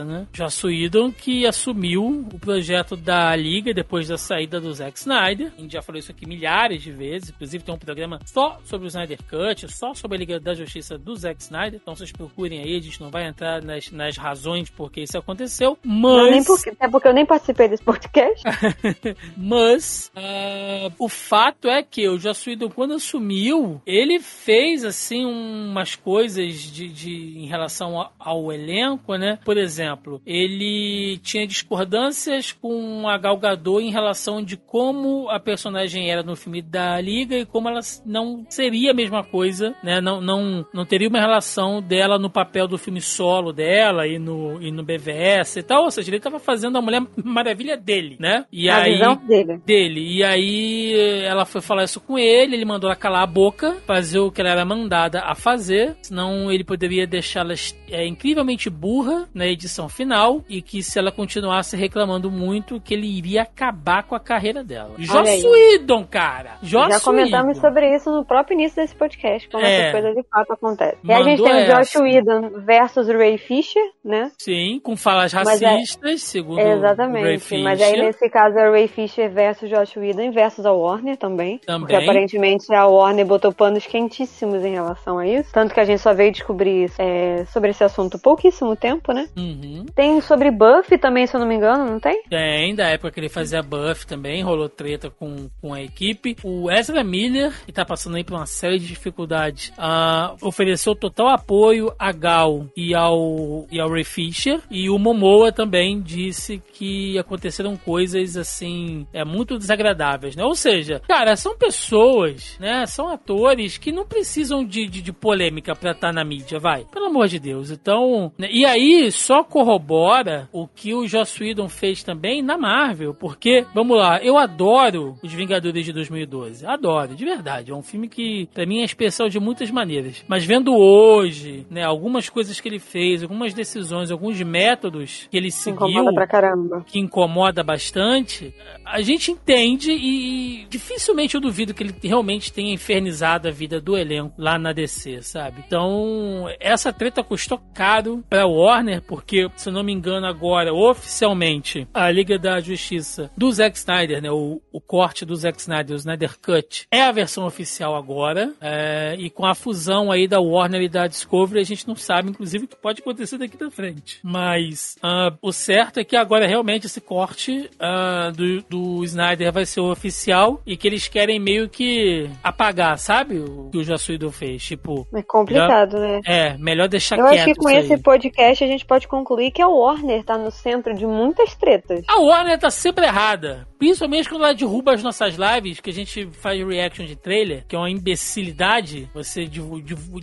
né? Joss Whedon que assumiu o projeto da Liga depois da saída do Zack Snyder. A gente já falou isso aqui milhares de vezes, inclusive tem um programa só sobre o Snyder Cut, só sobre a Liga da Justiça do Zack Snyder. Então vocês procurem aí, a gente não vai entrar nas, nas razões por que isso aconteceu, Não, nem mas... porque, até porque eu nem participei desse podcast. Mas ah, o fato é que o Joss Whedon, quando assumiu, ele fez assim umas coisas de, de- em relação a- ao elenco, né? Por exemplo, ele tinha discordâncias com a Gal Gadot em relação de como a personagem era no filme da Liga e como ela não seria a mesma coisa, né? Não, não, não teria uma relação dela no papel do filme solo dela e no, e no BVS e tal. Ou seja, ele tava fazendo a Mulher Maravilha dele, né? E a aí visão dele. dele. E aí ela foi falar isso com ele, ele mandou ela calar a boca, fazer o que ela era mandada a fazer, senão ele poderia deixá-la é, incrivelmente burra na edição final e que se ela continuasse reclamando muito, que ele iria acabar com a carreira dela. Joss. Whedon, cara! Joss Já comentamos Whedon. sobre isso no próprio início desse podcast, como É. essas coisas de fato acontecem. E a gente Mandou tem o Josh essa. Whedon versus Ray Fisher, né? Sim, com falas é- racistas, segundo o Ray Exatamente. Mas aí Fisher. nesse caso é o Ray Fisher versus Josh Whedon versus a Warner também. Também. Porque aparentemente a Warner botou panos quentíssimos em relação a isso. Tanto que a gente só veio descobrir é, sobre esse assunto há pouquíssimo tempo, né? Uhum. Tem sobre Buffy também, se eu não me engano, não tem? Tem, da época que ele fazia buff também, rolou treta com, com a equipe. O Ezra Miller, que tá passando aí por uma série de dificuldades, ah, ofereceu total apoio a Gal e ao, e ao Ray Fisher. E o Momoa também disse que aconteceram coisas assim, é muito desagradáveis, né? Ou seja, cara, são pessoas, né? São atores que não precisam de, de, de polêmica pra estar na mídia, vai. Pelo amor de Deus. Então, né? e aí só corrobora o que o Joss Whedon fez também na Marvel, porque, vamos lá, eu adoro os Vingadores de 2012. Adoro, de verdade. É um filme que, pra mim, é especial de muitas maneiras. Mas vendo hoje, né, algumas coisas que ele fez, algumas decisões, alguns métodos que ele seguiu Incomoda pra caramba. que incomoda bastante, a gente entende e dificilmente eu duvido que ele realmente tenha infernizado a vida do elenco lá na DC, sabe? Então, essa treta custou caro pra Warner, porque, se eu não me engano, agora, oficialmente, a Liga da Justiça do Zack Snyder, né? O, o corte do Zack Snyder, o Snyder Cut, é a versão oficial agora. é, e com a fusão aí da Warner e da Discovery, a gente não sabe, inclusive, o que pode acontecer daqui pra frente. Mas ah, o certo é que agora realmente esse corte ah, do, do Snyder vai ser o oficial e que eles querem meio que apagar, sabe? O que o Joss Whedon fez. Tipo, É complicado, né? é, melhor deixar Eu quieto acho que com esse podcast a gente pode concluir que a Warner tá no centro de muitas tretas. A Warner tá sempre errada. Principalmente quando ela derruba as nossas lives, que a gente faz reaction de trailer, que é uma imbecilidade você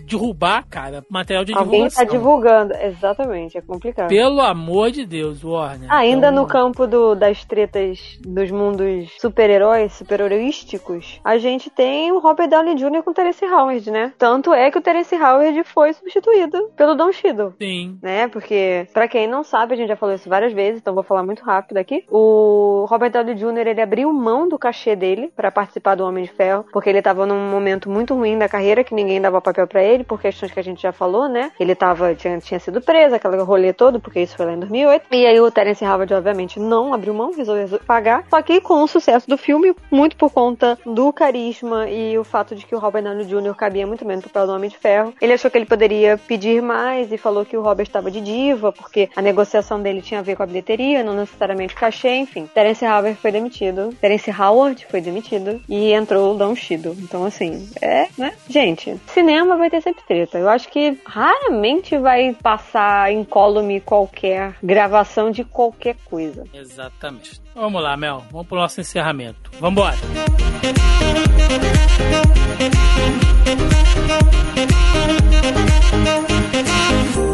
derrubar, cara, material de Alguém tá divulgação. divulgando. Exatamente, é complicado. Pelo amor de Deus, Warner. Ainda Então, no campo do- das tretas dos mundos super-heróis, super-heroísticos, a gente tem o Robert Downey Jr. com o Terence Howard, né? Tanto é que o Terence Howard foi substituído pelo Don Cheadle. Sim. Né? Porque, pra quem não sabe, a gente já falou isso várias vezes, então vou falar muito rápido aqui. O Robert Downey Jr. Jr. ele abriu mão do cachê dele para participar do Homem de Ferro, porque ele tava num momento muito ruim da carreira, que ninguém dava papel para ele, por questões que a gente já falou, né? Ele tava, tinha, tinha sido preso, aquele rolê todo, porque isso foi lá em 2008. E aí o Terence Howard, obviamente, não abriu mão, resolveu pagar. Só que com o sucesso do filme, muito por conta do carisma e o fato de que o Robert Downey Jr. cabia muito bem no papel do Homem de Ferro, ele achou que ele poderia pedir mais e falou que o Robert estava de diva, porque a negociação dele tinha a ver com a bilheteria, não necessariamente cachê, enfim. Terence Howard foi demitido. Terence Howard foi demitido e entrou o Don Shido. Então, assim, é, né? Gente, cinema vai ter sempre treta. Eu acho que raramente vai passar incólume qualquer gravação de qualquer coisa. Exatamente. Vamos lá, Mel. Vamos pro nosso encerramento. Vambora. Every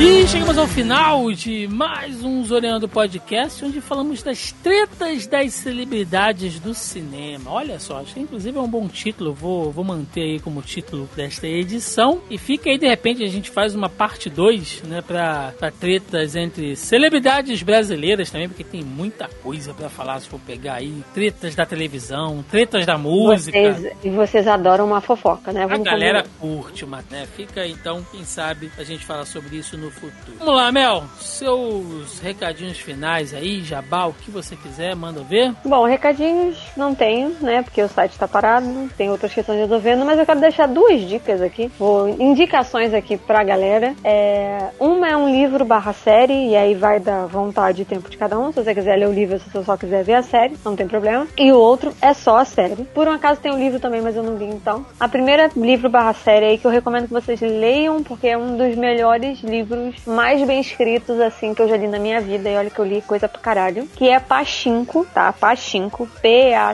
E chegamos ao final de mais um Zoreando Podcast, onde falamos das tretas das celebridades do cinema. Olha só, acho que inclusive é um bom título, vou, vou manter aí como título desta edição. E fica aí, de repente, a gente faz uma parte 2, né, pra, pra tretas entre celebridades brasileiras também, porque tem muita coisa pra falar se for pegar aí. Tretas da televisão, tretas da música. Vocês, e vocês adoram uma fofoca, né? A Vamos galera combinar. curte, mas né? Fica aí, então, quem sabe a gente fala sobre isso no futuro. Vamos lá, Mel. Seus recadinhos finais aí, Jabá, o que você quiser, manda ver. Bom, recadinhos não tenho, né? Porque o site tá parado, tem outras questões resolvendo, mas eu quero deixar duas dicas aqui, vou, indicações aqui pra galera. É, uma é um livro barra série, e aí vai da vontade e tempo de cada um. Se você quiser ler o livro, se você só quiser ver a série, não tem problema. E o outro é só a série. Por um acaso tem um livro também, mas eu não li então. A primeira livro barra série aí que eu recomendo que vocês leiam, porque é um dos melhores livros mais bem escritos, assim, que eu já li na minha vida. E olha que eu li coisa pra caralho. Que é Pachinko, tá? Pachinko. P-A-C-H-I-N-K-O.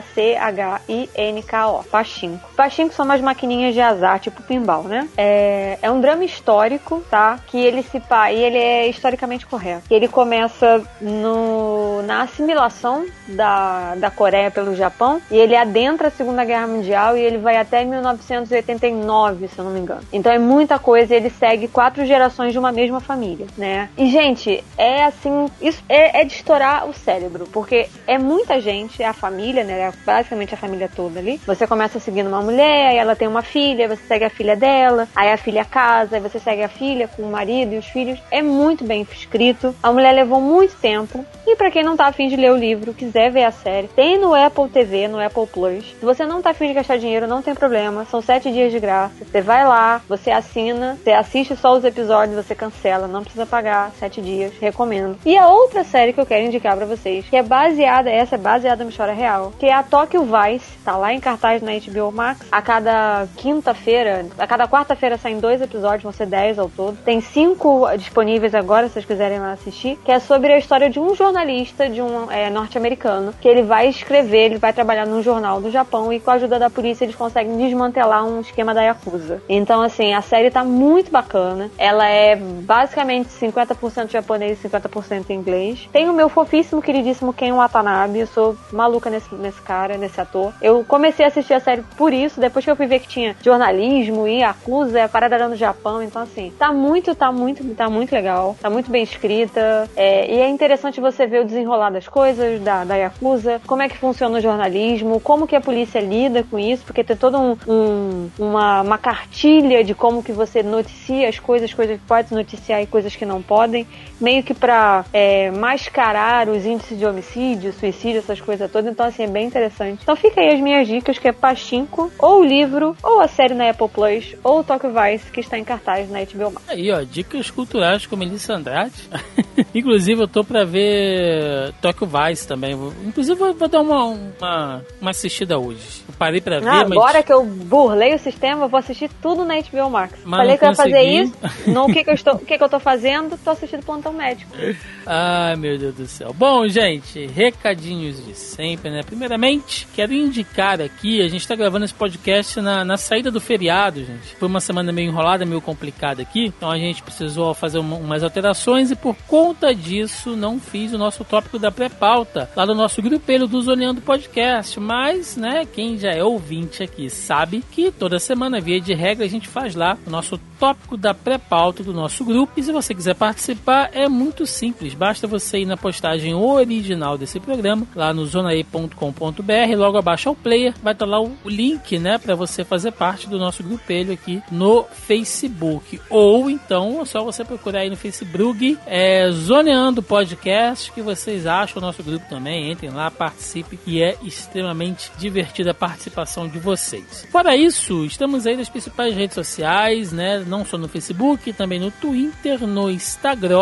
Pachinko. Pachinko são umas maquininhas de azar, tipo pinball, né? É, é um drama histórico, tá? Que ele se pa... e ele é historicamente correto. Ele começa no... na assimilação da... da Coreia pelo Japão. E ele adentra a Segunda Guerra Mundial e ele vai até 1989, se eu não me engano. Então é muita coisa e ele segue quatro gerações de uma mesma família, né? E, gente, é assim, isso é, é de estourar o cérebro, porque é muita gente, é a família, né? É basicamente a família toda ali. Você começa seguindo uma mulher, aí ela tem uma filha, você segue a filha dela, aí a filha casa, aí você segue a filha com o marido e os filhos. É muito bem escrito. A mulher levou muito tempo. E pra quem não tá afim de ler o livro, quiser ver a série, tem no Apple TV, no Apple Plus. Se você não tá afim de gastar dinheiro, não tem problema. São sete dias de graça. Você vai lá, você assina, você assiste só os episódios, você cancela, não precisa pagar sete dias. Recomendo. E a outra série que eu quero indicar pra vocês, que é baseada, essa é baseada numa história real, que é a Tokyo Vice, tá lá em cartaz na HBO Max. A cada quinta-feira, a cada quarta-feira saem dois episódios, vão ser dez ao todo. Tem cinco disponíveis agora, se vocês quiserem lá assistir, que é sobre a história de um jornalista, de um é, norte-americano, que ele vai escrever, ele vai trabalhar num jornal do Japão e com a ajuda da polícia eles conseguem desmantelar um esquema da Yakuza. Então, assim, a série tá muito bacana. Ela é basicamente 50% japonês e 50% inglês. Tem o meu fofíssimo, queridíssimo Ken Watanabe. Eu sou maluca nesse, nesse cara, nesse ator. Eu comecei a assistir a série por isso, depois que eu fui ver que tinha jornalismo e Yakuza, a parada era no Japão. Então, assim, tá muito, tá muito, tá muito legal. Tá muito bem escrita. É, e é interessante você ver o desenrolar das coisas da, da Yakuza, como é que funciona o jornalismo, como que a polícia lida com isso, porque tem toda um, um, uma, uma cartilha de como que você noticia as coisas, coisas que pode noticiar e coisas que não podem, meio que pra é, mascarar os índices de homicídio, suicídio, essas coisas todas. Então, assim, é bem interessante. Então fica aí as minhas dicas, que é Pachinko, ou o livro, ou a série na Apple Plus, ou o Tokyo Vice, que está em cartaz na HBO Max. Aí, ó, dicas culturais com Melissa Andrade. Inclusive, eu tô pra ver Tokyo Vice também. Vou- Inclusive, eu vou dar uma, uma, uma assistida hoje. Eu parei pra ver, Ah, mas... agora que eu burlei o sistema, eu vou assistir tudo na HBO Max. Mas Falei que eu ia fazer isso. No, o que, que, eu estou, o que, que eu tô fazendo? tô assistindo Plantão Médico. Ai, meu Deus do céu. Bom, gente, recadinhos de sempre, né? Primeiramente, quero indicar aqui, a gente tá gravando esse podcast na, na saída do feriado, gente. Foi uma semana meio enrolada, meio complicada aqui, então a gente precisou fazer uma, umas alterações e por conta disso não fiz o nosso tópico da pré-pauta lá do nosso grupelho do Zoneando Podcast. Mas, né, quem já é ouvinte aqui sabe que toda semana, via de regra, a gente faz lá o nosso tópico da pré-pauta do nosso grupo. E se você quiser participar, é muito simples. Basta você ir na postagem original desse programa, lá no zonae.com.br, logo abaixo ao player, vai estar lá o link, né, para você fazer parte do nosso grupelho aqui no Facebook. Ou então, é só você procurar aí no Facebook, é Zoneando Podcast, que vocês acham o nosso grupo também. Entrem lá, participe, e é extremamente divertida a participação de vocês. Fora isso, estamos aí nas principais redes sociais, né, não só no Facebook, também no Twitter, no Instagram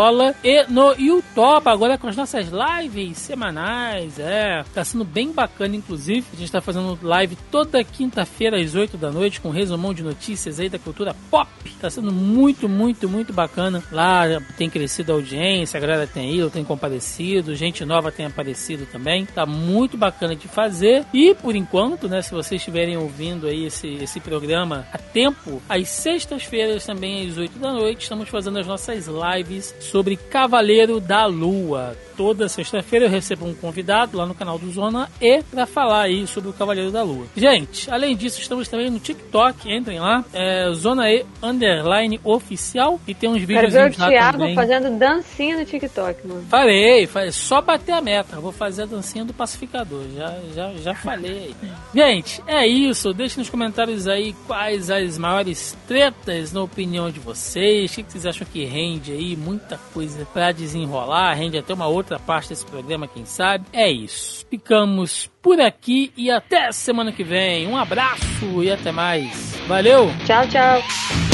e no YouTube, agora com as nossas lives semanais, é, tá sendo bem bacana, inclusive, a gente tá fazendo live toda quinta-feira às 8 da noite com um resumão de notícias aí da cultura pop, tá sendo muito, muito, muito bacana, lá tem crescido a audiência, a galera tem ido, tem comparecido, gente nova tem aparecido também, tá muito bacana de fazer, e por enquanto, né, se vocês estiverem ouvindo aí esse, esse programa a tempo, às sextas-feiras também às 8 da noite, estamos fazendo as nossas lives sobre Cavaleiro da Lua. Toda sexta-feira eu recebo um convidado lá no canal do Zona E para falar aí sobre o Cavaleiro da Lua. Gente, além disso, estamos também no TikTok, entrem lá, é Zona E Underline Oficial e tem uns Quero vídeos ver o Thiago também. fazendo dancinha no TikTok, mano. Farei, farei, só bater a meta. Vou fazer a dancinha do pacificador. Já, já, já falei aí. Gente, é isso. Deixe nos comentários aí quais as maiores tretas na opinião de vocês. O que que vocês acham que rende aí? Muita coisa pra desenrolar. Rende até uma outra parte desse programa, quem sabe. É isso. Ficamos por aqui e até semana que vem. Um abraço e até mais. Valeu! Tchau, tchau.